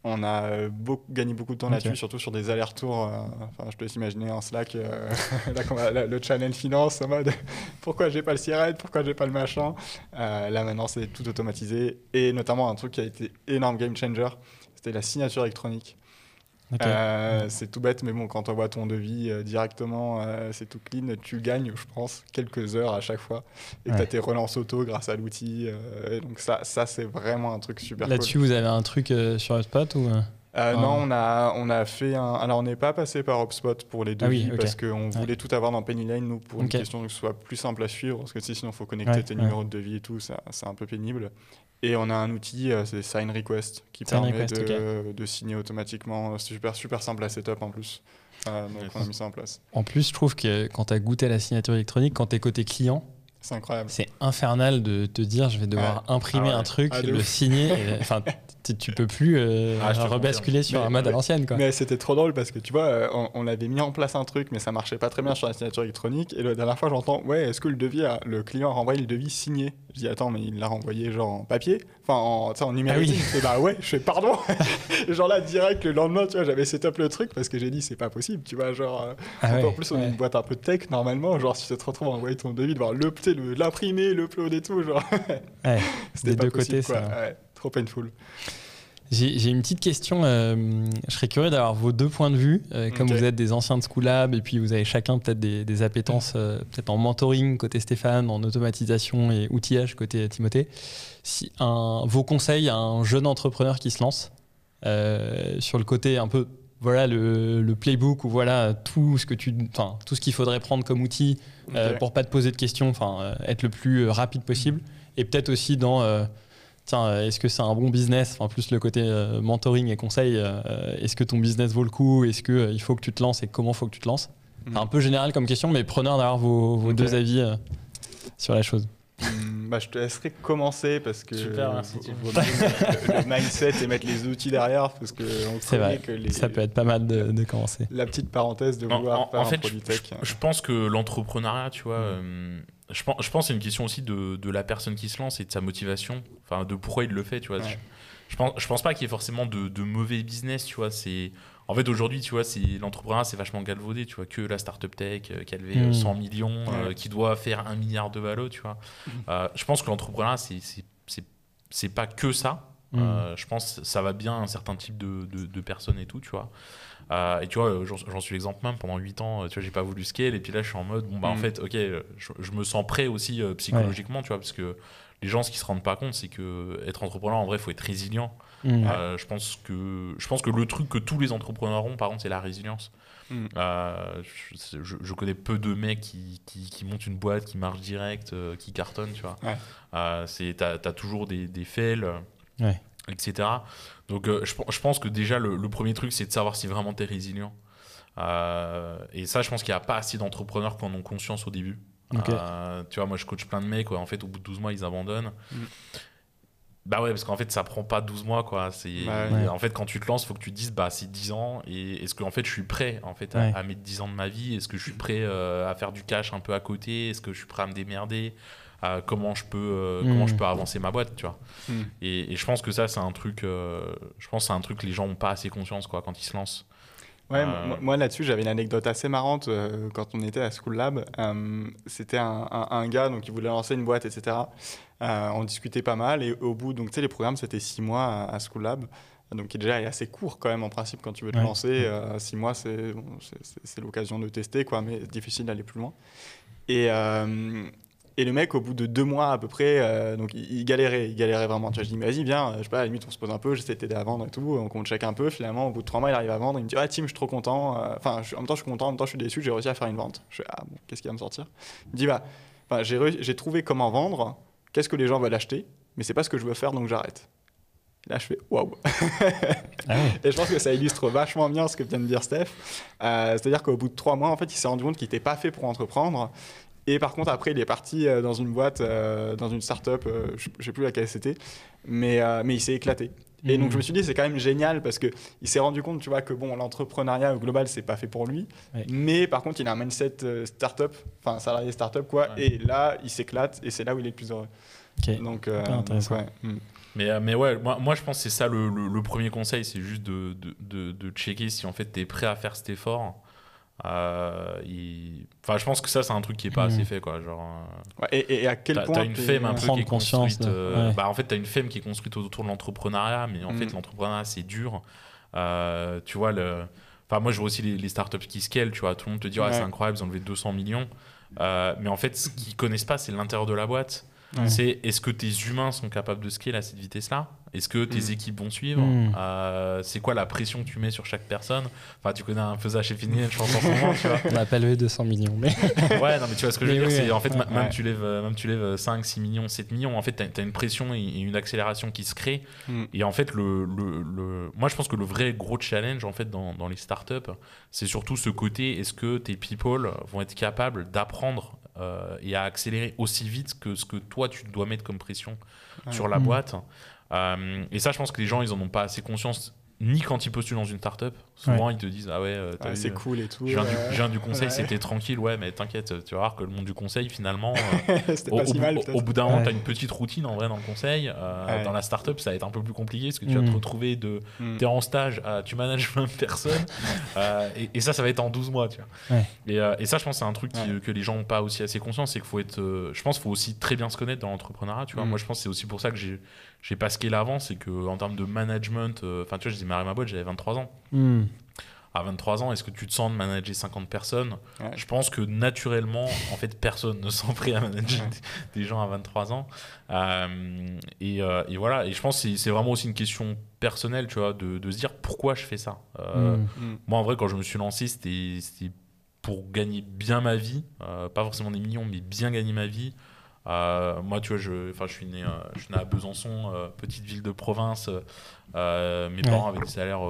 on a euh, beaucoup, gagné beaucoup de temps là-dessus, surtout sur des allers-retours. Euh, enfin, je te laisse imaginer un Slack, euh, [LAUGHS] le channel finance en mode [LAUGHS] pourquoi j'ai pas le CRM, pourquoi j'ai pas le machin? là maintenant, c'est tout automatisé et notamment un truc qui a été énorme game changer, c'était la signature électronique. Euh, c'est tout bête, mais bon, quand tu envoies ton devis euh, directement, euh, c'est tout clean. Tu gagnes, je pense, quelques heures à chaque fois. Et tu as tes relances auto grâce à l'outil. donc, ça, ça c'est vraiment un truc super Là-dessus, vous avez un truc sur HubSpot ou Non, on a, on a fait un. Alors, on n'est pas passé par HubSpot pour les ah devis parce qu'on voulait tout avoir dans Lane nous, pour une question que ce soit plus simple à suivre. Parce que sinon, il faut connecter tes numéros de devis et tout. C'est un peu pénible. Et on a un outil, euh, c'est Sign Request, qui permet de, signer automatiquement. C'est super, super simple à setup en plus. Euh, donc on a mis ça en place. En plus, je trouve que quand tu as goûté à la signature électronique, quand tu es côté client, C'est incroyable. C'est infernal de te dire je vais devoir imprimer Ah un truc, Ah, le ouf. signer. [LAUGHS] Enfin, tu, tu peux plus euh, Ah, rebasculer sur Mais- un mode à mais- l'ancienne. quoi. Mais c'était trop drôle parce que tu vois, euh, on, on avait mis en place un truc, mais ça marchait pas très bien sur la signature électronique. Et la dernière fois, j'entends, ouais, est-ce que le devis, a- le client a renvoyé le devis signé? Je dis, attends, mais il l'a renvoyé genre en papier, enfin en, en numérique. Ah oui. Fait, bah ouais, je fais pardon. Et [LAUGHS] genre là, direct, le lendemain, tu vois, j'avais setup le truc parce que j'ai dit, c'est pas possible, tu vois, genre. euh, Ah ouais, en plus, on est ouais. une boîte un peu tech normalement, genre si tu te retrouves à envoyer ton devis, devoir l'imprimer, le upload et tout, genre. Ouais. [LAUGHS] C'était Des pas deux possible, côtés, quoi. ça- trop painful. J'ai une petite question. euh, je serais curieux d'avoir vos deux points de vue. euh, comme vous êtes des anciens de Schoolab et puis vous avez chacun peut-être des, des appétences, euh, peut-être en mentoring côté Stéphane, en automatisation et outillage côté Timothée. Si un, vos conseils à un jeune entrepreneur qui se lance sur le côté un peu voilà le, le playbook ou voilà tout ce que tu enfin tout ce qu'il faudrait prendre comme outil euh, Ok. pour pas te poser de questions enfin être le plus rapide possible et peut-être aussi dans tiens euh, est-ce que c'est un bon business? Enfin plus le côté euh, mentoring et conseil euh, est-ce que ton business vaut le coup? Est-ce que euh, il faut que tu te lances et comment faut que tu te lances? Mm. Un peu général comme question mais preneur d'avoir vos, vos deux avis euh, sur la chose. Hmm, bah, je te laisserai commencer parce que Super, merci, le, le mindset et mettre les outils derrière parce que on C'est vrai. que les- ça peut être pas mal de, de commencer. La petite parenthèse de En, vouloir en- faire en un fait, produit je, tech. je- je pense que l'entrepreneuriat, tu vois, euh, je pense, je pense que c'est une question aussi de, de la personne qui se lance et de sa motivation, enfin de pourquoi il le fait, tu vois. Ouais. Je, je pense, je pense pas qu'il y ait forcément de, de mauvais business, tu vois. C'est en fait aujourd'hui, tu vois, c'est l'entrepreneuriat, c'est vachement galvaudé, tu vois, que la startup tech euh, qui a levé euh, Mm. 100 millions, euh, qui doit faire un milliard de valo, tu vois. Euh, je pense que l'entrepreneuriat, c'est c'est- c'est c'est pas que ça. Mm. Euh, je pense que ça va bien à un certain type de, de- de personnes et tout, tu vois. Euh, et tu vois, j'en suis l'exemple même. Pendant 8 ans, tu vois, j'ai pas voulu scale. Et puis là, je suis en mode, bon, bah, en Mm. fait, ok, je, je me sens prêt aussi euh, psychologiquement, tu vois, parce que les gens, ce qu'ils se rendent pas compte, c'est que être entrepreneur, en vrai, faut être résilient. Mm. Euh, je, pense que, je pense que le truc que tous les entrepreneurs ont, par contre, c'est la résilience. Euh, je, je- je connais peu de mecs qui, qui, qui montent une boîte, qui marche direct, euh, qui cartonnent, tu vois. Ouais. Euh, c'est, t'as, t'as toujours des, des fails, Ouais. etc. Donc, euh, je, pen- je pense que déjà, le, le premier truc, c'est de savoir si vraiment tu es résilient. Euh, et ça, je pense qu'il n'y a pas assez d'entrepreneurs qui en ont conscience au début. Euh, tu vois, moi, je coach plein de mecs, ouais, en fait, au bout de 12 mois, ils abandonnent. Mm. Bah ouais, parce qu'en fait, ça prend pas 12 mois, quoi. C'est, Bah ouais. En fait, quand tu te lances, il faut que tu te dises, bah, c'est 10 ans, et est-ce que, en fait, je suis prêt, en fait, à, Ouais. à mettre 10 ans de ma vie? Est-ce que je suis prêt euh, à faire du cash un peu à côté? Est-ce que je suis prêt à me démerder? Euh, comment je peux euh, Mm. comment je peux avancer ma boîte tu vois Mm. et, et je pense que ça c'est un truc euh, je pense que c'est un truc que les gens ont pas assez conscience quoi quand ils se lancent Ouais, Euh, moi, là-dessus, j'avais une anecdote assez marrante euh, quand on était à School Lab. Euh, C'était un, un- un gars donc, qui voulait lancer une boîte, etc. Euh, on discutait pas mal et au bout, donc tu sais, les programmes, c'était six mois à, à School Lab. Donc, qui déjà est assez court quand même en principe quand tu veux te Ouais. lancer. Euh, six mois, c'est bon, l'occasion de tester, quoi, mais c'est difficile d'aller plus loin. Et, euh, et le mec, au bout de deux mois à peu près, euh, donc il, il galérait, il galérait vraiment. Tu vois, je dis, vas-y, viens, euh, je sais pas, à la limite, on se pose un peu, j'essaie de t'aider à vendre et tout, on compte check un peu. Finalement, au bout de trois mois, il arrive à vendre. Il me dit, ah, Tim, je suis trop content. euh, Enfin, en même temps, je suis content, en même temps, je suis déçu, j'ai réussi à faire une vente. Je fais, ah bon, qu'est-ce qui va me sortir? Il me dit, bah, j'ai trouvé comment vendre, qu'est-ce que les gens veulent acheter, mais c'est pas ce que je veux faire, donc j'arrête. Là, je fais waouh! [LAUGHS] Ah. Et je pense que ça illustre vachement bien ce que vient de dire Steph. Euh, C'est-à-dire qu'au bout de trois mois, en fait, il s'est rendu compte qu'il n'était pas fait pour entreprendre. Et par contre, après, il est parti euh, dans une boîte, euh, dans une start-up, euh, je ne sais plus laquelle c'était, mais, euh, mais il s'est éclaté. Et donc, je me suis dit, c'est quand même génial parce qu'il s'est rendu compte, tu vois, que bon, l'entrepreneuriat au global, c'est pas fait pour lui. Ouais. Mais par contre, il a un mindset euh, start-up, enfin, salarié start-up, quoi. Ouais. Et là, il s'éclate et c'est là où il est le plus heureux. Ok. Donc, euh, intéressant. donc, ouais. Mm. mais, mais ouais moi, moi je pense que c'est ça le, le- le premier conseil c'est juste de, de, de, de checker si en fait tu es prêt à faire cet effort Euh, il- enfin je pense que ça c'est un truc qui est pas Mhm. assez fait quoi genre euh, Ouais, et, et à quel T'as point t'as une femme un peu Prendre qui est construite. euh, ouais. bah, en fait, tu as une femme qui est construite autour de l'entrepreneuriat, mais en fait, l'entrepreneuriat, c'est dur. Euh, tu vois, le... enfin, moi, je vois aussi les, les startups qui scale. Tu vois, tout le monde te dit, Ah, c'est incroyable, ils ont levé 200 millions. Euh, mais en fait, ce qu'ils connaissent pas, c'est l'intérieur de la boîte. Ouais. C'est est-ce que tes humains sont capables de scale à cette vitesse-là? Est-ce que tes Mm. équipes vont suivre? Mm. Euh, C'est quoi la pression que tu mets sur chaque personne? Enfin, tu connais un peu ça chez Finien, je pense en ce moment, tu vois. [LAUGHS] On n'a pas levé 200 millions, mais [LAUGHS] Ouais, non, mais tu vois ce que je veux dire, c'est en fait, ouais. ma- même, tu lèves, euh, même tu lèves 5, 6 millions, 7 millions, en fait, tu as, une pression et, et une accélération qui se crée. Mm. Et en fait, le, le, le- moi, je pense que le vrai gros challenge, en fait, dans, dans les startups, c'est surtout ce côté est-ce que tes people vont être capables d'apprendre et à accélérer aussi vite que ce que toi tu dois mettre comme pression sur la boîte. et ça, je pense que les gens, ils en ont pas assez conscience ni quand ils postulent dans une startup. Souvent, ils te disent Ah ouais, euh, c'est euh, cool et tout. Je viens, du, conseil, c'était tranquille, ouais, mais t'inquiète, tu vas voir que le monde du conseil, finalement, [LAUGHS] euh, au, si mal, au, bout d'un moment, tu as une petite routine en vrai dans le conseil. Dans la startup, ça va être un peu plus compliqué parce que tu vas te mm. retrouver de. Mm. Tu es en stage, tu manages [LAUGHS] 20 personnes, et, ça, ça va être en 12 mois, tu vois. Et, ça, je pense, c'est un truc que les gens n'ont pas aussi assez conscience, c'est qu'il faut être. je pense qu'il faut aussi très bien se connaître dans l'entrepreneuriat, tu vois. Mm. Moi, je pense que c'est aussi pour ça que j'ai j'ai pas scalé avant, c'est qu'en termes de management, euh, enfin, tu vois, j'ai démarré ma boîte, j'avais 23 ans. Hmm. À 23 ans, est-ce que tu te sens de manager 50 personnes? Je pense que naturellement, en fait, personne ne [LAUGHS] sent prêt à manager des, gens à 23 ans. Euh, euh, et, voilà, et je pense que c'est vraiment aussi une question personnelle, tu vois, de, de se dire pourquoi je fais ça. Hmm. Hmm. Moi, en vrai, quand je me suis lancé, c'était pour gagner bien ma vie, pas forcément des millions, mais bien gagner ma vie. Euh, moi, tu vois, je, je, suis né, euh, je suis né à Besançon, euh, petite ville de province. mes parents avaient des salaires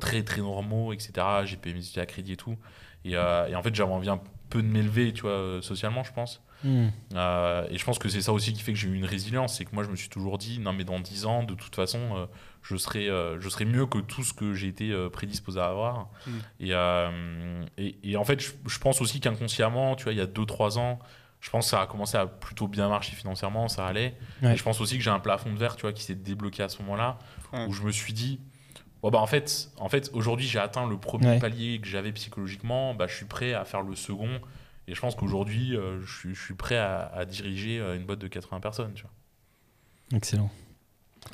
très très normaux, etc. J'ai payé mes études à crédit et tout. Et, en fait, j'avais envie un peu de m'élever, tu vois, socialement, je pense. Hmm. et je pense que c'est ça aussi qui fait que j'ai eu une résilience. C'est que moi, je me suis toujours dit, non, mais dans 10 ans, de toute façon, je, serai, je serai mieux que tout ce que j'ai été prédisposé à avoir. Hmm. Et, et, en fait, je, je pense aussi qu'inconsciemment, tu vois, il y a 2-3 ans, je pense que ça a commencé à plutôt bien marcher financièrement, ça allait. Et je pense aussi que j'ai un plafond de verre, tu vois, qui s'est débloqué à ce moment-là, où je me suis dit, bon, bah, en fait, en fait aujourd'hui, j'ai atteint le premier palier que j'avais psychologiquement, bah, je suis prêt à faire le second. Et je pense qu'aujourd'hui, euh, je, suis prêt à, diriger euh, une boîte de 80 personnes, tu vois. Excellent.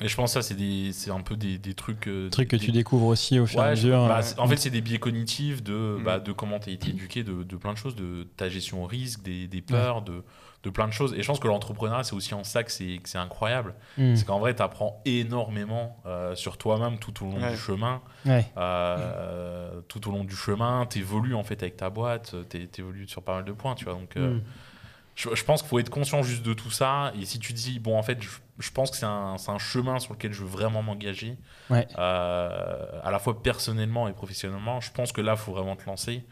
Et je pense que ça, c'est un peu des, des trucs. Euh, trucs que tu découvres aussi au fur et à mesure. Bah, en fait, c'est des biais cognitifs de, mm. bah, de comment tu as été éduqué, de, de, plein de choses, de ta gestion au risque, des, des peurs, de, de plein de choses. Et je pense que l'entrepreneuriat, c'est aussi en ça que c'est incroyable. Mm. C'est qu'en vrai, tu apprends énormément euh, sur toi-même tout au long du chemin. Euh, tout au long du chemin, tu évolues en fait avec ta boîte, tu évolues sur pas mal de points, tu vois. Donc. Mm je, pense qu'il faut être conscient juste de tout ça. Et si tu dis, bon, en fait, je, pense que c'est un, un, chemin sur lequel je veux vraiment m'engager, euh, à la fois personnellement et professionnellement, je pense que là, il faut vraiment te lancer.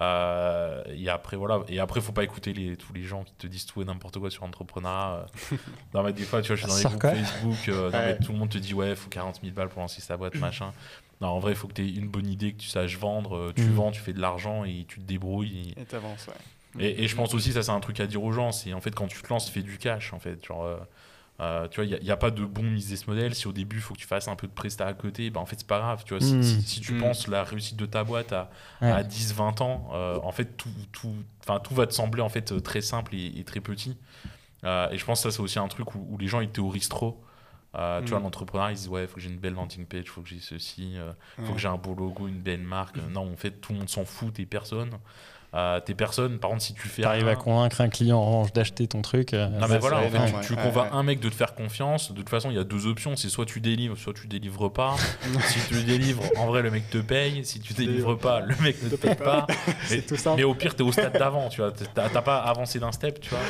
Euh, et après, voilà. Et après, faut pas écouter les, tous les gens qui te disent tout et n'importe quoi sur l'entrepreneuriat. [LAUGHS] non, mais des fois, tu vois, je suis dans les groupes Facebook, euh, tout le monde te dit, ouais, il faut 40 000 balles pour lancer sa boîte, machin. Non, en vrai, il faut que tu aies une bonne idée, que tu saches vendre. Tu mm. vends, tu fais de l'argent et tu te débrouilles. Et t'avances, ouais. Et, je pense aussi, ça c'est un truc à dire aux gens, c'est en fait quand tu te lances, fais du cash en fait. Genre, euh, euh, tu vois, il n'y a, pas de bon business model. Si au début, il faut que tu fasses un peu de prestat à côté, ben, en fait, c'est pas grave. Tu vois, si, hmm. tu hmm. penses la réussite de ta boîte à, à 10-20 ans, euh, en fait, tout, tout, tout va te sembler en fait très simple et, très petit. et je pense que ça, c'est aussi un truc où, les gens ils théorisent trop. Tu vois, hmm. l'entrepreneur, ils disent Ouais, il faut que j'ai une belle landing page, il faut que j'ai ceci, il faut que j'ai un beau logo, une belle marque. Non, en fait, tout le monde s'en fout, t'es personne tes personnes. Par contre, si tu fais. Arrives à convaincre un client orange d'acheter ton truc. Euh, non, mais voilà, en fait, tu, convaincs un mec de te faire confiance. De toute façon, il y a deux options c'est soit tu délivres, soit tu délivres pas. si tu délivres, en vrai, le mec te paye. Si tu délivres pas, le mec ne te paye pas. [LAUGHS] mais, tout mais, au pire, tu es au stade d'avant. Tu vois, t'as pas avancé d'un step. Tu vois.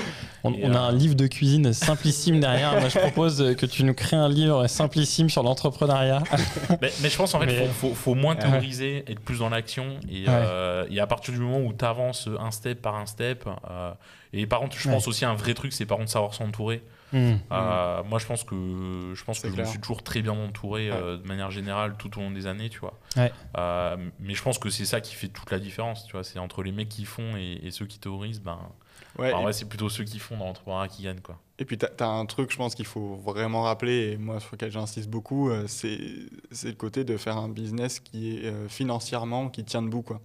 On, a un livre de cuisine simplissime derrière. Moi, je propose que tu nous crées un livre simplissime sur l'entrepreneuriat. mais, je pense en fait, il faut, faut, moins théoriser, être plus dans l'action. Et, euh, et à partir du moment où tu avance un step par un step. Euh, et par contre, je pense aussi un vrai truc, c'est par contre savoir s'entourer. Mmh. Euh, moi, je pense que je pense que je me suis toujours très bien entouré euh, de manière générale tout au long des années, tu vois. mais je pense que c'est ça qui fait toute la différence, tu vois. C'est entre les mecs qui font et, ceux qui théorisent, ben. Ouais, en vrai, c'est plutôt ceux qui font dans l'entrepreneuriat qui gagnent, quoi. Et puis, tu as, un truc, je pense qu'il faut vraiment rappeler, et moi, sur lequel j'insiste beaucoup, c'est le côté de faire un business qui est financièrement, qui tient debout, quoi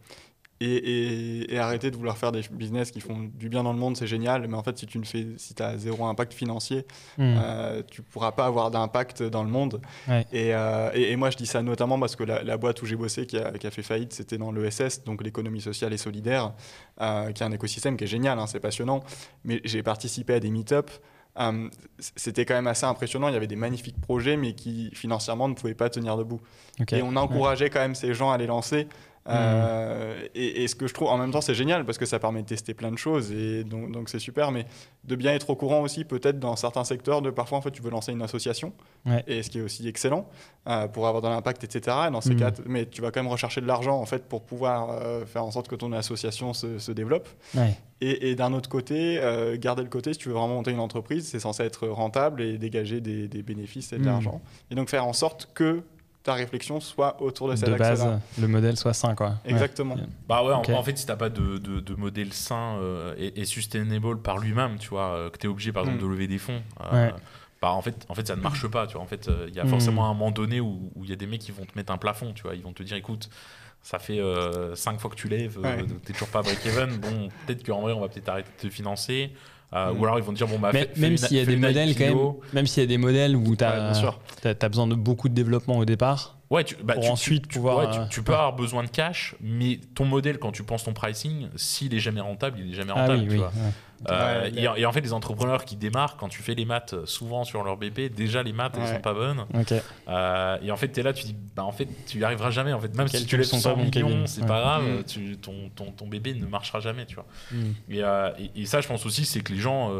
et, arrêter de vouloir faire des business qui font du bien dans le monde, c'est génial, mais en fait, si tu ne fais, si as zéro impact financier, tu hmm. euh, tu pourras pas avoir d'impact dans le monde. Euh, et, moi, je dis ça notamment parce que la, boîte où j'ai bossé, qui a, fait faillite, c'était dans l'ESS, donc l'économie sociale et solidaire, euh, qui est un écosystème qui est génial, hein, c'est passionnant. Mais j'ai participé à des meet-up. c'était quand même assez impressionnant. Il y avait des magnifiques projets, mais qui financièrement ne pouvaient pas tenir debout. Et on encourageait quand même ces gens à les lancer Euh, et, ce que je trouve, en même temps, c'est génial parce que ça permet de tester plein de choses et donc, c'est super. Mais de bien être au courant aussi, peut-être dans certains secteurs, de parfois en fait, tu veux lancer une association, et ce qui est aussi excellent euh, pour avoir de l'impact, etc. Dans ces hmm. cas, mais tu vas quand même rechercher de l'argent en fait pour pouvoir euh, faire en sorte que ton association se, se développe. Et, d'un autre côté, garder le côté, si tu veux vraiment monter une entreprise, c'est censé être rentable et dégager des, bénéfices et de hmm. l'argent. Et donc faire en sorte que ta réflexion soit autour de cette De base, le modèle soit sain, quoi. Exactement. Bah ouais, en, fait, si t'as pas de, de, modèle sain euh, et, sustainable par lui-même, tu vois, euh, que tu es obligé, par exemple, mm. de lever des fonds, euh, bah en fait, en fait, ça ne marche pas, tu vois. En fait, il y a mm. forcément un moment donné où il y a des mecs qui vont te mettre un plafond, tu vois. Ils vont te dire, écoute, ça fait 5 fois que tu lèves, tu t'es toujours pas break-even. Bon, peut-être qu'en vrai, on va peut-être arrêter de te financer. Euh, mm. Ou alors ils vont dire bon bah même s'il y a des modèles quand même, même s'il y a des modèles où tu as, as, besoin de beaucoup de développement au départ. Ouais, tu, bah, pour ensuite pouvoir. tu, peux avoir besoin de cash, mais ton modèle quand tu penses ton pricing, s'il est jamais rentable, il est jamais ah rentable. tu vois. Euh, et, en fait, les entrepreneurs qui démarrent, quand tu fais les maths souvent sur leur BP, déjà les maths elles sont pas bonnes. Euh, et en fait, tu es là, tu dis, bah en fait, tu y arriveras jamais. En fait, même si tu lèves 100 millions, c'est pas grave, mm. tu, ton, ton, ton, bébé ne marchera jamais, tu vois. Mm. Euh, et, ça, je pense aussi, c'est que les gens.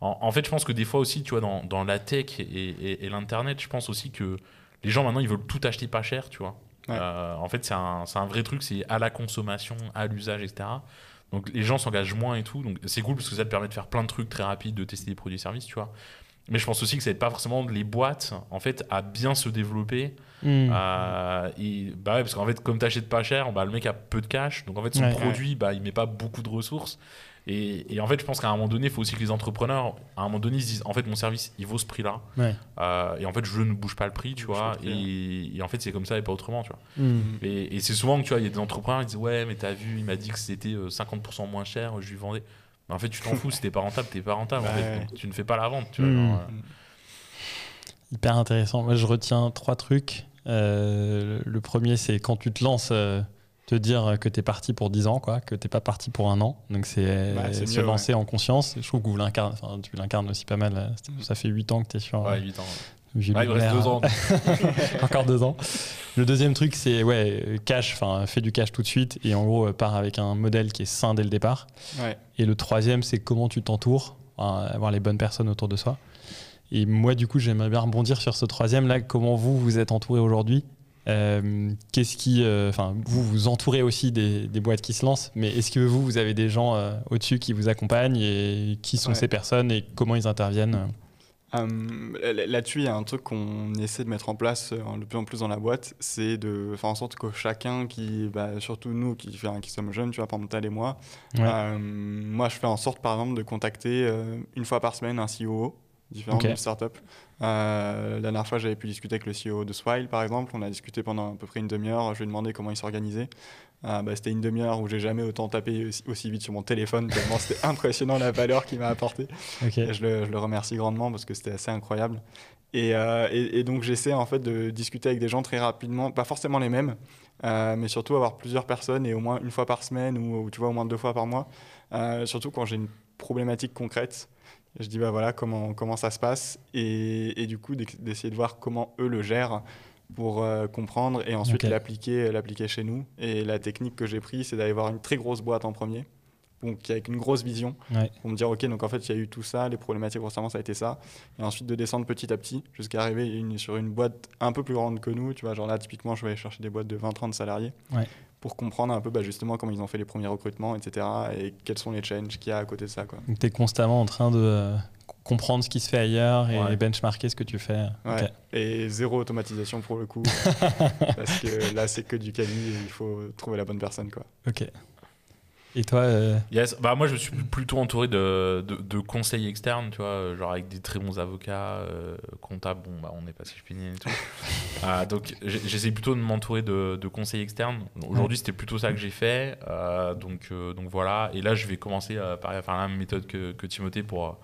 En, fait, je pense que des fois aussi, tu vois, dans, dans la tech et, et l'internet, je pense aussi que les gens maintenant, ils veulent tout acheter pas cher, tu vois. en fait, c'est un, un, vrai truc, c'est à la consommation, à l'usage, etc. Donc les gens s'engagent moins et tout. Donc c'est cool parce que ça te permet de faire plein de trucs très rapides, de tester des produits et services, tu vois. Mais je pense aussi que ça n'aide pas forcément les boîtes en fait à bien se développer. Hmm. Euh, et, bah parce qu'en fait, comme tu achètes pas cher, bah, le mec a peu de cash. Donc en fait, son produit, bah, il met pas beaucoup de ressources. Et, en fait, je pense qu'à un moment donné, il faut aussi que les entrepreneurs, à un moment donné, ils se disent en fait, mon service, il vaut ce prix-là. Euh, et en fait, je ne bouge pas le prix, tu vois. Et, en fait, c'est comme ça et pas autrement, tu vois. Hmm. Et, c'est souvent que tu vois, il y a des entrepreneurs qui disent Ouais, mais t'as vu, il m'a dit que c'était 50% euh, moins cher, je lui vendais. Mais en fait, tu t'en fous, si t'es pas rentable, t'es pas rentable. En fait, tu ne fais pas la vente, tu vois. Hmm. Euh. Hyper intéressant. Moi, je retiens trois trucs. le premier, c'est quand tu te lances te dire que tu es parti pour 10 ans, quoi, que tu n'es pas parti pour un an. Donc c'est bah, se lancer en conscience. Je trouve que vous tu l'incarnes aussi pas mal. Ça fait 8 ans que tu es sur. Ouais, 8 ans. il reste 2 ans. [LAUGHS] Encore 2 ans. Le deuxième truc, c'est ouais, cash, enfin, fais du cash tout de suite et en gros, part avec un modèle qui est sain dès le départ. Et le troisième, c'est comment tu t'entoures, avoir les bonnes personnes autour de soi. Et moi, du coup, j'aimerais bien rebondir sur ce troisième là. Comment vous vous êtes entouré aujourd'hui? Euh, qu'est-ce qui, euh, enfin, vous vous entourez aussi des, boîtes qui se lancent, mais est-ce que vous, vous avez des gens euh, au-dessus qui vous accompagnent et qui sont ces personnes et comment ils interviennent Là-dessus, il y a un truc qu'on essaie de mettre en place de plus en plus dans la boîte, c'est de faire en sorte que chacun qui, bah, surtout nous qui, qui sommes jeunes, tu vois, par exemple, et moi, moi je fais en sorte par exemple de contacter une fois par semaine un CEO différents okay. startups. Euh, la dernière fois, j'avais pu discuter avec le CEO de Swile, par exemple. On a discuté pendant à peu près une demi-heure. Je lui ai demandé comment il s'organisait. Euh, bah, c'était une demi-heure où j'ai jamais autant tapé aussi, vite sur mon téléphone, tellement c'était [LAUGHS] impressionnant la valeur qu'il m'a apporté. je, le, remercie grandement parce que c'était assez incroyable. Euh, et, donc j'essaie en fait de discuter avec des gens très rapidement, pas forcément les mêmes, mais surtout avoir plusieurs personnes et au moins une fois par semaine ou, ou tu vois au moins deux fois par mois. surtout quand j'ai une problématique concrète. Je dis bah voilà comment, comment ça se passe et, et du coup d'essayer de voir comment eux le gèrent pour euh, comprendre et ensuite l'appliquer l'appliquer chez nous. Et la technique que j'ai prise, c'est d'aller voir une très grosse boîte en premier, donc avec une grosse vision, pour me dire ok donc en fait il y a eu tout ça, les problématiques récemment ça a été ça, et ensuite de descendre petit à petit jusqu'à arriver une, sur une boîte un peu plus grande que nous. Tu vois genre là typiquement je vais aller chercher des boîtes de 20-30 salariés. pour comprendre un peu bah, justement comment ils ont fait les premiers recrutements, etc. et quels sont les challenges qu'il y a à côté de ça. Donc tu es constamment en train de euh, comprendre ce qui se fait ailleurs et benchmarker ce que tu fais. Et zéro automatisation pour le coup, [LAUGHS] parce que là c'est que du et il faut trouver la bonne personne. Quoi. Ok. Et toi euh, yes. bah, Moi, je me suis plutôt entouré de, de, conseils externes, tu vois, genre avec des très bons avocats, euh, comptables, bon, bah, on n'est pas si je et tout. [LAUGHS] Ah, donc, j'essaie plutôt de m'entourer de, de, conseils externes. Aujourd'hui, c'était plutôt ça que j'ai fait. Euh, donc, donc voilà. Et là, je vais commencer à faire la même méthode que, que Timothée pour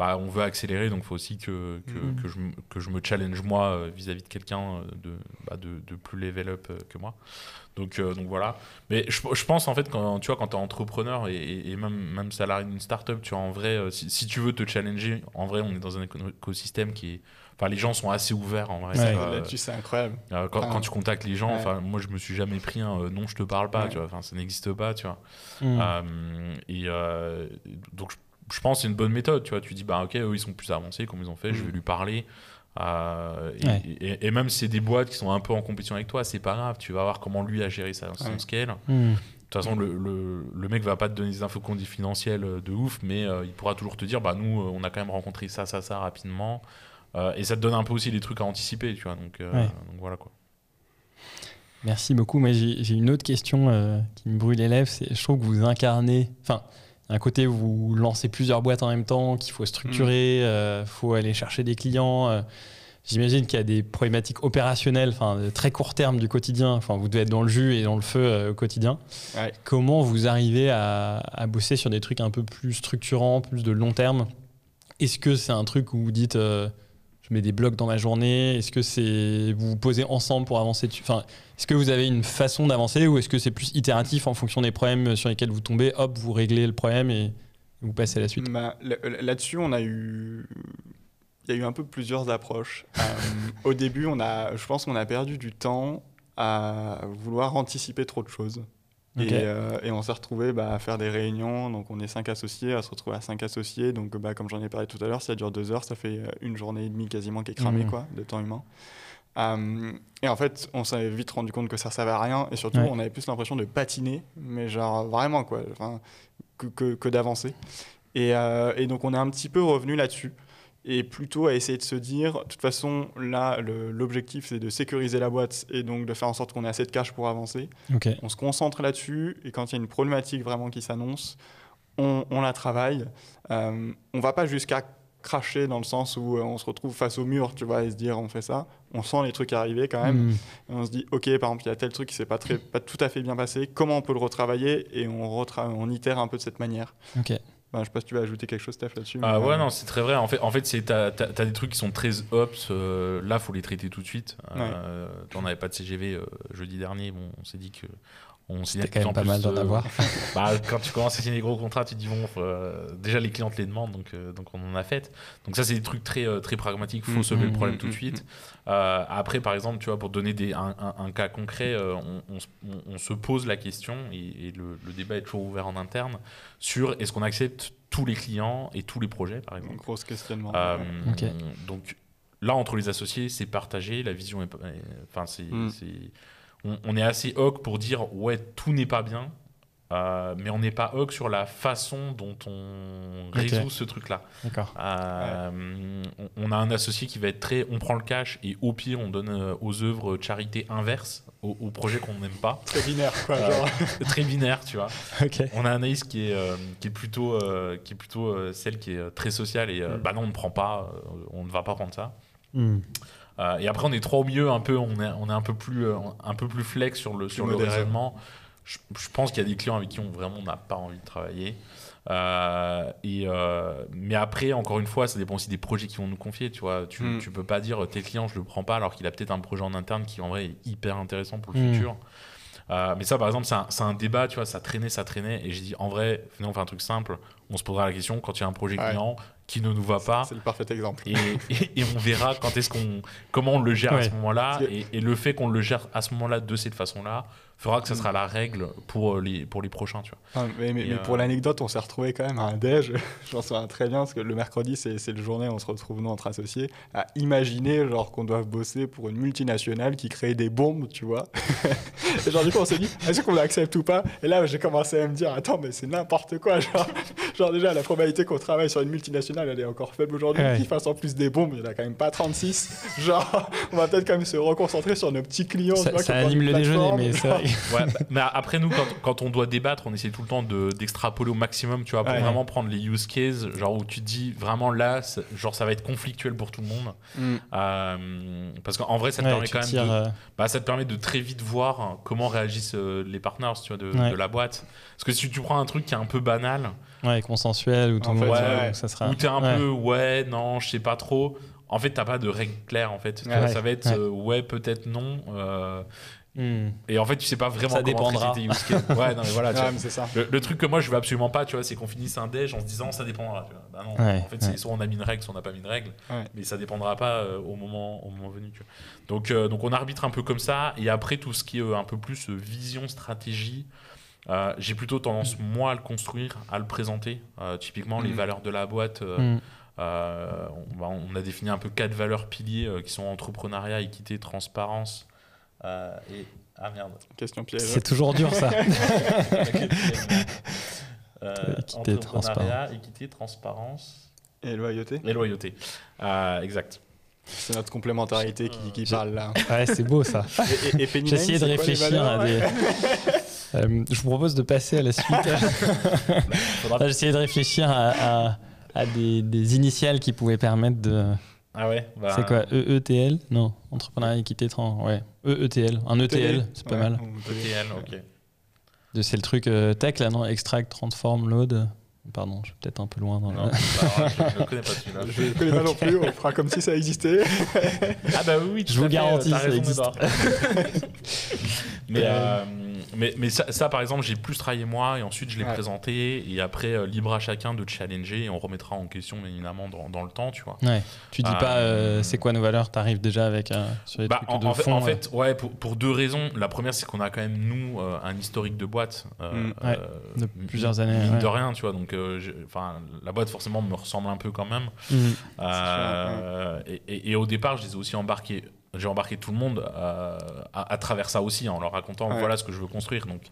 bah, on veut accélérer, donc il faut aussi que, que, mm. que, je, que, je, me challenge moi vis-à-vis de quelqu'un de, bah, de, de, plus level up que moi. Donc, donc voilà. Mais je, je, pense en fait, quand tu vois, quand tu es entrepreneur et, et, même, même salarié d'une startup, tu vois, en vrai, si, si, tu veux te challenger, en vrai, on est dans un écosystème qui est Enfin, les gens sont assez ouverts en vrai. Là-dessus, c'est incroyable. Euh, quand, tu contactes les gens, enfin, moi, je me suis jamais pris un euh, non, je te parle pas, tu vois. Enfin, ça n'existe pas, tu vois. Euh, et donc, je, pense que c'est une bonne méthode, tu vois. Tu dis, bah, ok, eux, ils sont plus avancés, comme ils ont fait, je vais hmm. lui parler. Et, même si c'est des boîtes qui sont un peu en compétition avec toi, c'est pas grave. Tu vas voir comment lui a géré sa, son scale. Hmm. De toute façon, le, le, le, mec va pas te donner des infos confidentielles de ouf, mais il pourra toujours te dire, bah nous, on a quand même rencontré ça, ça, ça rapidement. Euh, et ça te donne un peu aussi des trucs à anticiper, tu vois. Donc, euh, donc voilà quoi. Merci beaucoup. Moi, j'ai une autre question euh, qui me brûle les lèvres. Je trouve que vous incarnez. Enfin, un côté où vous lancez plusieurs boîtes en même temps, qu'il faut structurer, il mm. faut aller chercher des clients. J'imagine qu'il y a des problématiques opérationnelles, enfin, très court terme du quotidien. Enfin, vous devez être dans le jus et dans le feu au quotidien. Comment vous arrivez à, à, bosser sur des trucs un peu plus structurants, plus de long terme? Est-ce que c'est un truc où vous dites mets des blocs dans ma journée Est-ce que c'est vous vous posez ensemble pour avancer Enfin, est-ce que vous avez une façon d'avancer ou est-ce que c'est plus itératif en fonction des problèmes sur lesquels vous tombez Hop, vous réglez le problème et vous passez à la suite? Bah, là-dessus, on a eu il y a eu un peu plusieurs approches. Euh, [LAUGHS] au début, on a, je pense qu'on a perdu du temps à vouloir anticiper trop de choses. Euh, et, on s'est retrouvé bah, à faire des réunions. Donc, on est cinq associés, à se retrouver à cinq associés. Donc, bah, comme j'en ai parlé tout à l'heure, ça dure deux heures, ça fait euh, une journée et demie quasiment qui est cramée mmh. quoi, de temps humain. Euh, et en fait, on s'est vite rendu compte que ça ne servait à rien. Et surtout, on avait plus l'impression de patiner, mais genre vraiment, quoi, que, que, que d'avancer. Et, et, donc, on est un petit peu revenu là-dessus et plutôt à essayer de se dire, de toute façon, là, l'objectif, c'est de sécuriser la boîte et donc de faire en sorte qu'on ait assez de cash pour avancer. On se concentre là-dessus et quand il y a une problématique vraiment qui s'annonce, on, la travaille. Euh, on va pas jusqu'à cracher dans le sens où euh, on se retrouve face au mur, tu vois, et se dire on fait ça. On sent les trucs arriver quand même. Hmm. Et on se dit, ok, par exemple, il y a tel truc qui s'est pas, très, pas tout à fait bien passé. Comment on peut le retravailler? Et on, on itère un peu de cette manière. Bah, je sais pas si tu vas ajouter quelque chose, Steph, là-dessus. Ah ouais, euh, non, c'est très vrai. En fait, en fait tu as, des trucs qui sont très ops. Euh, là, faut les traiter tout de suite. Euh, on n'avait pas de CGV euh, jeudi dernier. Bon, on s'est dit que on C'était quand même pas mal d'en avoir. [LAUGHS] bah, quand tu commences à signer des gros contrats, tu te dis bon, déjà les clients te les demandent, donc, donc on en a fait. Donc ça, c'est des trucs très, très pragmatiques. Il faut mmh, le problème mmh, tout de mmh, suite. après, par exemple, tu vois, pour donner des, un, cas concret, on, se pose la question et, le, le, débat est toujours ouvert en interne sur est-ce qu'on accepte tous les clients et tous les projets, par exemple. Grosse questionnement. Euh, donc là, entre les associés, c'est partagé, la vision est. Enfin, c'est. Hmm. On, on, est assez hoc pour dire ouais, tout n'est pas bien, euh, mais on n'est pas hog sur la façon dont on résout ce truc-là. D'accord. Euh, on, a un associé qui va être très, on prend le cash et au pire on donne euh, aux œuvres charité inverse aux, projets qu'on n'aime pas. Très binaire, quoi. Genre. [LAUGHS] très binaire, tu vois. [LAUGHS] On a Anaïs qui est, qui est plutôt, qui est plutôt celle qui est très sociale et mm. bah non on ne prend pas, on ne va pas prendre ça. Mm. et après on est trois au mieux, un peu, on est, on est un peu plus, un peu plus flex sur le, sur le raisonnement je, pense qu'il y a des clients avec qui on vraiment n'a pas envie de travailler. Euh, et euh, mais après, encore une fois, ça dépend aussi des projets qui vont nous confier. Tu vois, tu, mm. peux pas dire tes clients, je le prends pas alors qu'il a peut-être un projet en interne qui en vrai est hyper intéressant pour le mm. futur. Euh, mais ça, par exemple, c'est un, débat, tu vois, ça traînait, ça traînait. Et j'ai dit, en vrai, venez, on fait un truc simple. On se posera la question quand il y a un projet client qui ne nous va pas. C'est le parfait exemple. Et, et, on verra quand est-ce qu'on, comment on le gère à ce moment-là. Et, et, le fait qu'on le gère à ce moment-là de cette façon-là, fera que ça sera la règle pour euh, les, pour les prochains. Tu vois. Ah, mais, mais, pour euh, l'anecdote, on s'est retrouvé quand même à un déj, [LAUGHS] je m'en souviens très bien, parce que le mercredi, c'est le journée où on se retrouve, nous, entre associés, à imaginer genre qu'on doit bosser pour une multinationale qui crée des bombes, tu vois. [LAUGHS] et genre, du coup, on s'est dit, est-ce qu'on l'accepte ou pas? Et là, j'ai commencé à me dire, attends, mais c'est n'importe quoi. [LAUGHS] Genre, genre, déjà, la probabilité qu'on travaille sur une multinationale, elle est encore faible aujourd'hui. Ouais. Qu'il fasse en plus des bombes, il n'y en a quand même pas 36. Genre, on va peut-être quand même se reconcentrer sur nos petits clients. Ça, ça anime le déjeuner, mais c'est Ouais, bah, mais après, nous, quand, quand, on doit débattre, on essaie tout le temps d'extrapoler au maximum, tu vois, pour vraiment prendre les use cases, genre où tu te dis vraiment là, genre ça va être conflictuel pour tout le monde. Mm. Euh, parce qu'en vrai, ça te permet quand même de, euh, bah, ça te permet de très vite voir comment réagissent euh, les partners, tu vois, de, de, la boîte. Parce que si tu prends un truc qui est un peu banal, ouais, consensuel ou tout le monde, ça sera. Ou t'es un peu, ouais, non, je sais pas trop en fait, t'as pas de règle claire. En fait, ça va être ouais, peut-être non. Hmm. Et en fait, tu sais pas vraiment ça comment dépendra. cases. [LAUGHS] Ouais, non, mais voilà. ça. Le, truc que moi, je veux absolument pas, tu vois, c'est qu'on finisse un déj en se disant ça dépendra. Tu vois. Bah non, en fait, c'est soit on a mis une règle, soit on n'a pas mis une règle. Mais ça dépendra pas euh, au, moment, au moment venu. Tu vois. Donc, euh, donc, on arbitre un peu comme ça. Et après, tout ce qui est euh, un peu plus vision, stratégie, j'ai plutôt tendance, moi, à le construire, à le présenter. typiquement, les hmm. valeurs de la boîte. Hmm. on, on, a défini un peu quatre valeurs piliers qui sont entrepreneuriat, équité, transparence euh, et... Ah merde. Question piège. C'est toujours dur ça. [LAUGHS] euh, équité, transparence. équité, transparence. Et loyauté. Et loyauté. Euh, exact. C'est notre complémentarité qui, qui parle là. Ouais, c'est beau ça. [LAUGHS] J'ai essayé de réfléchir à des. [LAUGHS] Euh, je vous propose de passer à la suite. J'ai essayé de réfléchir à, à, à des, des, initiales qui pouvaient permettre de, ah ouais bah... C'est quoi EETL Non, entrepreneuriat équité trans. Ouais. EETL. Un ETL, c'est pas mal. ETL, ok. C'est le truc euh, tech là, non Extract, transform, load. Pardon, je suis peut-être un peu loin dans non, le. Bah, je ne connais pas celui-là. Je ne connais pas non plus, on fera comme si ça existait. ah bah oui, je vous garantis, ça existe. [LAUGHS] Mais. Euh, mais, mais ça, par exemple, j'ai plus travaillé moi et ensuite je l'ai présenté et après euh, libre à chacun de challenger et on remettra en question évidemment dans, dans le temps, tu vois. Ouais. Tu dis pas euh, euh, c'est quoi nos valeurs, t'arrives déjà avec sur les bah, trucs en, de en fond, fait, en fait, ouais, pour, pour, deux raisons. La première, c'est qu'on a quand même nous un historique de boîte mm. de plusieurs années, de rien, tu vois. Donc, enfin, la boîte forcément me ressemble un peu quand même. Mm. et, et, et, au départ, je les ai aussi embarqués j'ai embarqué tout le monde euh, à, travers ça aussi, en leur racontant voilà ce que je veux construire. Donc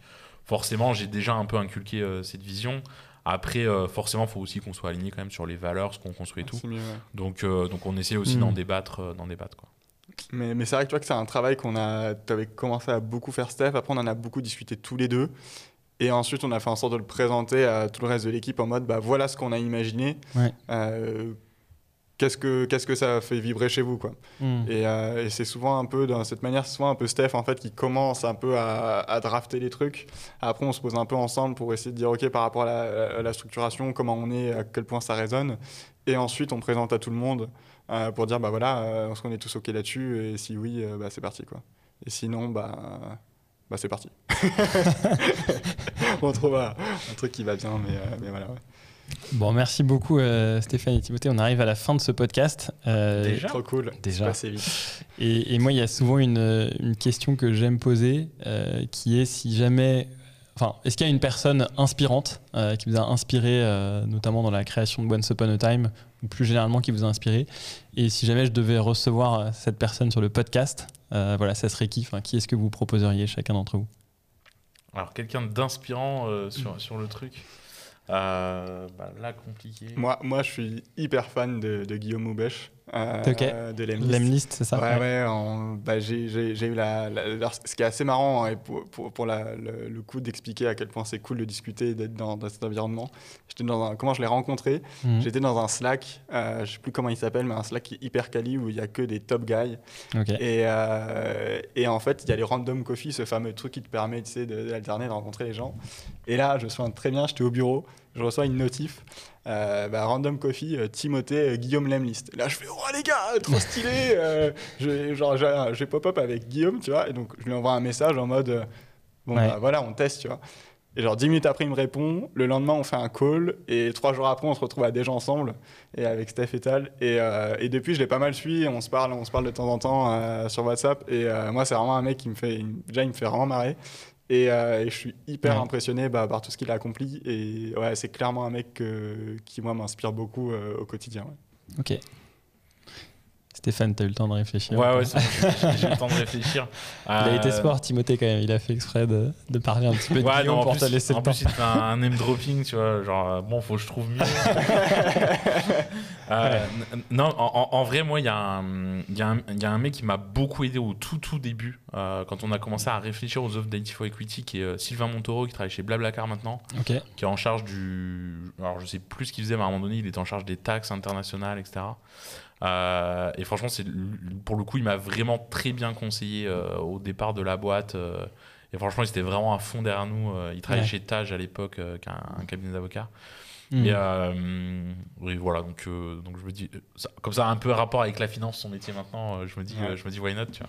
forcément, j'ai déjà un peu inculqué euh, cette vision. Après, euh, forcément, il faut aussi qu'on soit aligné quand même sur les valeurs, ce qu'on construit et tout. donc, donc on essaie aussi d'en mm. débattre, d'en débattre quoi. Mais, mais c'est vrai que tu vois que c'est un travail qu'on a, tu avais commencé à beaucoup faire, Steph. Après, on en a beaucoup discuté tous les deux. Et ensuite, on a fait en sorte de le présenter à tout le reste de l'équipe en mode, bah voilà ce qu'on a imaginé qu'est-ce que qu'est-ce que ça fait vibrer chez vous quoi. Hmm. euh, et, c'est souvent un peu dans cette manière souvent un peu Steph en fait qui commence un peu à, drafter les trucs. Après on se pose un peu ensemble pour essayer de dire ok par rapport à la, structuration comment on est à quel point ça résonne. Et ensuite on présente à tout le monde euh, pour dire bah voilà euh, est-ce qu'on est tous ok là-dessus? Et si oui bah c'est parti quoi. Et sinon bah bah c'est parti. [LAUGHS] [LAUGHS] On trouve un, truc qui va bien mais, mais voilà ouais. Bon, merci beaucoup euh, Stéphane et Timothée. On arrive à la fin de ce podcast. Euh, déjà Trop cool. Déjà. Passé vite. Et, et, moi, il y a souvent une, une question que j'aime poser, euh, qui est si jamais, enfin, est-ce qu'il y a une personne inspirante euh, qui vous a inspiré, euh, notamment dans la création de Once Upon a Time, ou plus généralement qui vous a inspiré Et si jamais je devais recevoir cette personne sur le podcast, voilà, ça serait qui? Enfin, Qui est-ce que vous proposeriez chacun d'entre vous? Alors, quelqu'un d'inspirant sur, sur le truc? Euh, bah, là, compliqué. Moi, moi, je suis hyper fan de, de Guillaume Moubèche. Euh, de Lemlist. c'est ça? Ouais, ouais. bah, j'ai eu la, Ce qui est assez marrant hein, pour, pour, pour la, le, coup d'expliquer à quel point c'est cool de discuter et d'être dans, cet environnement. J'étais dans un, comment je l'ai rencontré? Mhm. J'étais dans un Slack, euh, je sais plus comment il s'appelle, mais un Slack qui est hyper quali où il y a que des top guys. Et, euh, et en fait, il y a les random coffee, ce fameux truc qui te permet d'alterner, de, de rencontrer les gens. Et là, je me souviens très bien, j'étais au bureau, je reçois une notif euh, bah, Random Coffee, euh, Timothée, euh, Guillaume Lemlist. Là, je fais, oh les gars, trop [LAUGHS] stylé Genre, j'ai pop-up avec Guillaume, tu vois, et donc je lui envoie un message en mode, bon, bah, voilà, on teste, tu vois. Et genre, dix minutes après, il me répond. Le lendemain, on fait un call. Et trois jours après, on se retrouve à déjà ensemble, et avec Steph et Tal. Et, et depuis, je l'ai pas mal suivi. On se parle, on se parle de temps en temps sur WhatsApp. Et moi, c'est vraiment un mec qui me fait. Déjà, il me fait vraiment marrer. Euh, et, je suis hyper impressionné bah, par tout ce qu'il a accompli. Et ouais, c'est clairement un mec qui, moi, m'inspire beaucoup euh, au quotidien. Ok. Stéphane, tu as eu le temps de réfléchir Ouais, ouais, j'ai eu le temps de [LAUGHS] réfléchir. Il a été euh, sport, Timothée, quand même. Il a fait exprès de, de parler un petit peu de ouais, pour te laisser le temps. En plus, il fait un, name dropping, tu vois. Genre, euh, bon, faut que je trouve mieux. [LAUGHS] euh, non, en, en, vrai, moi, il y, y, y, a un mec qui m'a beaucoup aidé au tout, tout début, euh, quand on a commencé à réfléchir aux offres d'IT for Equity, qui est Sylvain Montoro, qui travaille chez Blablacar maintenant, qui est en charge du. Alors, je sais plus ce qu'il faisait, mais à un moment donné, il était en charge des taxes internationales, etc. Euh, et franchement, c'est pour le coup, il m'a vraiment très bien conseillé euh, au départ de la boîte. Euh, et franchement, il était vraiment à fond derrière nous. il travaillait chez Tage à l'époque, un, cabinet d'avocats. Hmm. Et, voilà, donc, donc je me dis, comme ça, un peu rapport avec la finance, son métier maintenant, je me dis, je me dis, why not, tu vois.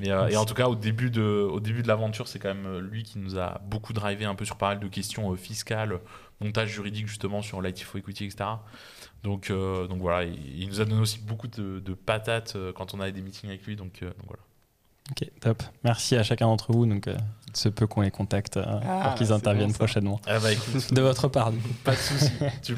Mais, et en tout cas, au début de, au début de l'aventure, c'est quand même lui qui nous a beaucoup drivé un peu sur pas mal de questions fiscales, montage juridique justement sur l'IT for equity, etc. Donc, euh, donc voilà, il, nous a donné aussi beaucoup de, patates euh, quand on avait des meetings avec lui. Donc, euh, donc, voilà. Ok, top. Merci à chacun d'entre vous. Donc, ce peu qu'on les contacte ah, pour qu'ils interviennent prochainement. Ah bah, écoute, de votre part. Pas de souci. [LAUGHS] tu,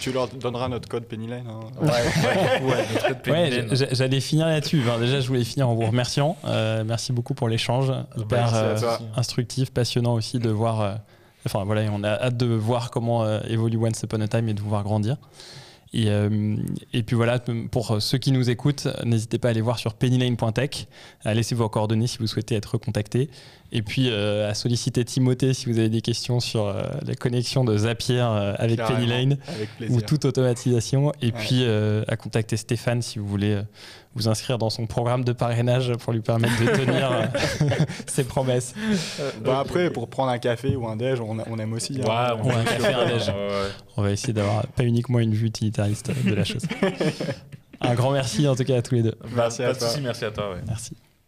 tu, leur donneras notre code Pennyline. Hein. Ouais, ouais, j'allais finir là-dessus. déjà, je voulais finir en vous remerciant. merci beaucoup pour l'échange. Hyper instructif, passionnant aussi de voir. Enfin voilà, on a hâte de voir comment évolue Once Upon a Time et de vous voir grandir. Et, euh, et, puis voilà, pour ceux qui nous écoutent, n'hésitez pas à aller voir sur pennylane.tech, à laisser vos coordonnées si vous souhaitez être contacté. Et puis euh, à solliciter Timothée si vous avez des questions sur euh, la connexion de Zapier avec Pennylane ou toute automatisation. Et puis à contacter Stéphane si vous voulez vous inscrire dans son programme de parrainage pour lui permettre de tenir euh, [LAUGHS] [LAUGHS] ses promesses. Bah après, pour prendre un café ou un déj, on, aime aussi. Hein. on, un café, un déj. On va essayer d'avoir pas uniquement une vue utilitariste de la chose. [LAUGHS] un grand merci en tout cas à tous les deux. Merci à toi. merci à toi. Merci.